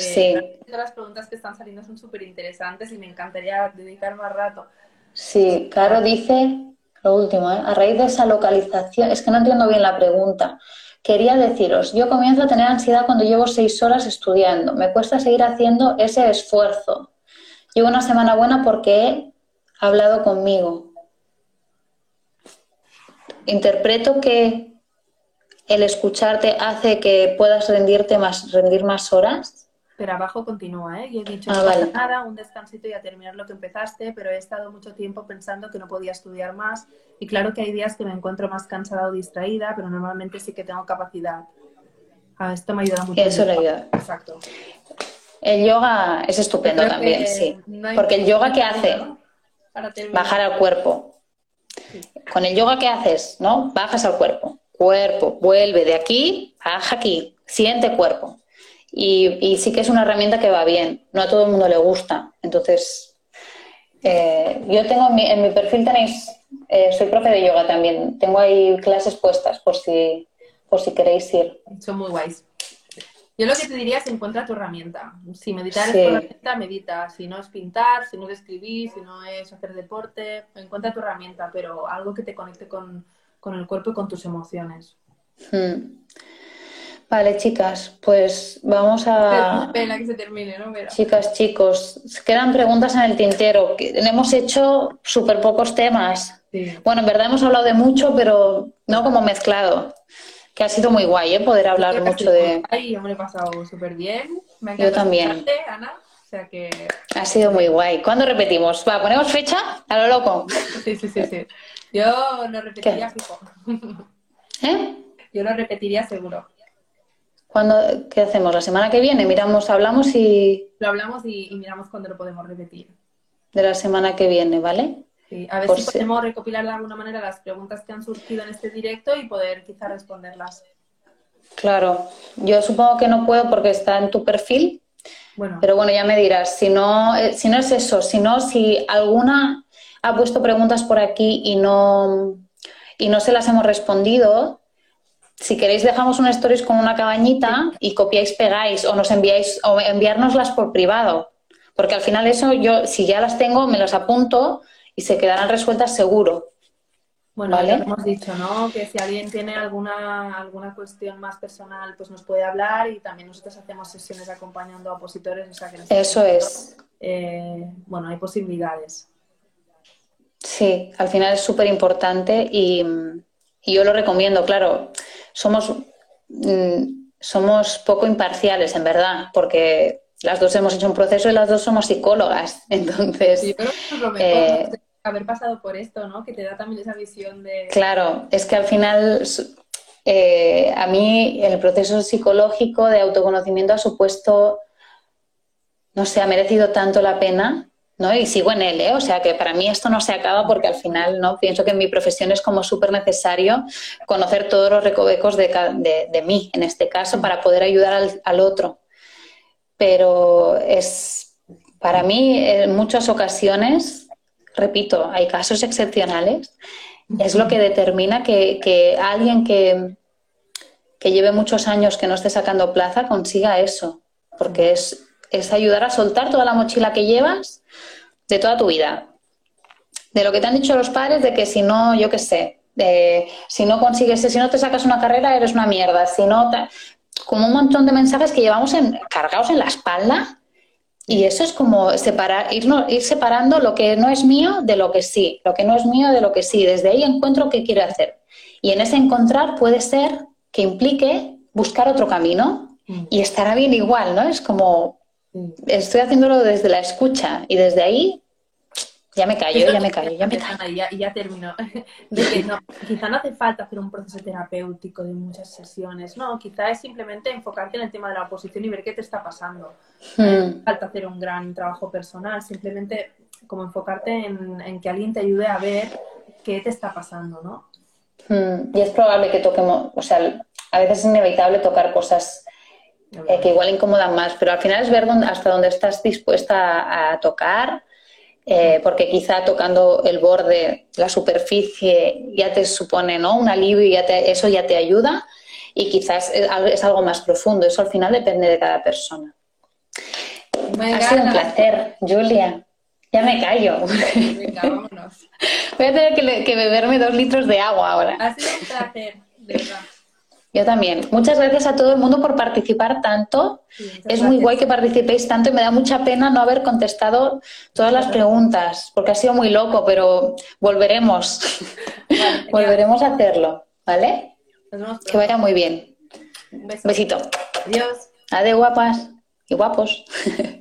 todas las preguntas que están saliendo son súper interesantes y me encantaría dedicar más rato. Sí, Caro dice, lo último, ¿eh? a raíz de esa localización, es que no entiendo bien la pregunta. Quería deciros, yo comienzo a tener ansiedad cuando llevo seis horas estudiando. Me cuesta seguir haciendo ese esfuerzo. Llevo una semana buena porque he hablado conmigo interpreto que el escucharte hace que puedas rendirte más, rendir más horas. Pero abajo continúa, ¿eh? Y he dicho, ah, no nada, un descansito y a terminar lo que empezaste, pero he estado mucho tiempo pensando que no podía estudiar más. Y claro que hay días que me encuentro más cansada o distraída, pero normalmente sí que tengo capacidad. Ah, esto me ayuda mucho. Eso le ayuda. Exacto. El yoga es estupendo también, sí. Porque el yoga, ¿qué hace? Bajar al cuerpo. Con el yoga, ¿qué haces? ¿No? Bajas al cuerpo. Cuerpo, vuelve de aquí, baja aquí, siente cuerpo. Y, sí que es una herramienta que va bien. No a todo el mundo le gusta. Entonces, eh, yo tengo en mi, perfil tenéis, eh, soy profe de yoga también. Tengo ahí clases puestas por si, por si queréis ir. Son muy guays. Yo lo que te diría es encuentra tu herramienta. Si meditar es tu herramienta, medita. Si no es pintar, si no es escribir, si no es hacer deporte, encuentra tu herramienta, pero algo que te conecte con, el cuerpo y con tus emociones. Hmm. Vale, chicas, pues vamos a. Pena que se termine, ¿no? Chicas, chicos, quedan preguntas en el tintero. Hemos hecho súper pocos temas. Bueno, en verdad hemos hablado de mucho, pero no como mezclado. Que ha sido muy guay, ¿eh? Poder hablar mucho de... Ay, yo me lo he pasado súper bien. Me yo también. Ana. O sea que... Ha sido muy guay. ¿Cuándo repetimos? Va, ¿ponemos fecha? A lo loco. Sí, sí, sí, sí. Yo lo repetiría fijo. ¿Eh? Yo lo repetiría seguro. ¿Cuándo, ¿Qué hacemos? ¿La semana que viene? Miramos, hablamos y... Lo hablamos y, miramos cuándo lo podemos repetir. De la semana que viene, ¿vale? Sí, a ver si podemos recopilar de alguna manera las preguntas que han surgido en este directo y poder quizá responderlas. Claro, yo supongo que no puedo porque está en tu perfil, bueno. pero bueno, ya me dirás, si no, eh, si no es eso, si no, si alguna ha puesto preguntas por aquí y no, y no se las hemos respondido, si queréis dejamos un stories con una cabañita y copiáis, pegáis o nos enviáis o enviárnoslas por privado. Porque al final eso yo, si ya las tengo, me las apunto y se quedarán resueltas seguro. Bueno, ya hemos dicho, ¿no? Que si alguien tiene alguna, alguna cuestión más personal, pues nos puede hablar y también nosotros hacemos sesiones acompañando a opositores. O sea que Eso es. Eh, bueno, hay posibilidades. Sí, al final es súper importante y, y yo lo recomiendo, claro somos, mm, somos poco imparciales, en verdad, porque las dos hemos hecho un proceso y las dos somos psicólogas. Entonces. Sí, pero es lo mejor, eh, haber pasado por esto, ¿no? Que te da también esa visión de. Claro, es que al final. Eh, a mí el proceso psicológico de autoconocimiento ha supuesto, no sé, ha merecido tanto la pena ¿no? Y sigo en él, ¿eh? O sea que para mí esto no se acaba porque al final, ¿no? Pienso que en mi profesión es como súper necesario conocer todos los recovecos de, mí, en este caso, para poder ayudar al, otro. Pero es, para mí, en muchas ocasiones, repito, hay casos excepcionales, es lo que determina que, alguien que, que lleve muchos años que no esté sacando plaza consiga eso, porque es, es ayudar a soltar toda la mochila que llevas de toda tu vida. De lo que te han dicho los padres de que si no, yo qué sé, si no consigues, si no te sacas una carrera, eres una mierda. Si no, como un montón de mensajes que llevamos en, cargados en la espalda. Y eso es como separar, ir, ir separando lo que no es mío de lo que sí, lo que no es mío de lo que sí. Desde ahí encuentro qué quiero hacer. Y en ese encontrar puede ser que implique buscar otro camino mm. y estará bien igual, ¿no? Es como, mm. estoy haciéndolo desde la escucha y desde ahí ya me callo, ya me callo, ya me callo. Y ya, ya termino. De que no, quizá no hace falta hacer un proceso terapéutico de muchas sesiones, no, quizá es simplemente enfocarte en el tema de la oposición y ver qué te está pasando. No hace hmm. falta hacer un gran trabajo personal, simplemente como enfocarte en, que alguien te ayude a ver qué te está pasando, ¿no? Hmm. Y es probable que toquemos, o sea, a veces es inevitable tocar cosas eh, que igual incomodan más, pero al final es ver hasta dónde estás dispuesta a tocar eh, porque quizá tocando el borde, la superficie, ya te supone ¿no? un alivio y ya eso ya te ayuda y quizás es algo más profundo. Eso al final depende de cada persona. ha sido un placer, Julia. Ya me callo. Venga, vámonos. Voy a tener que, que beberme dos litros de agua ahora. Ha sido un placer, de verdad. Yo también. Muchas gracias a todo el mundo por participar tanto. es muy guay que participéis tanto y me da mucha pena no haber contestado todas las preguntas, porque ha sido muy loco, pero volveremos. volveremos a hacerlo, ¿vale? que vaya muy bien. Un besito. Adiós. Adiós, guapas y guapos.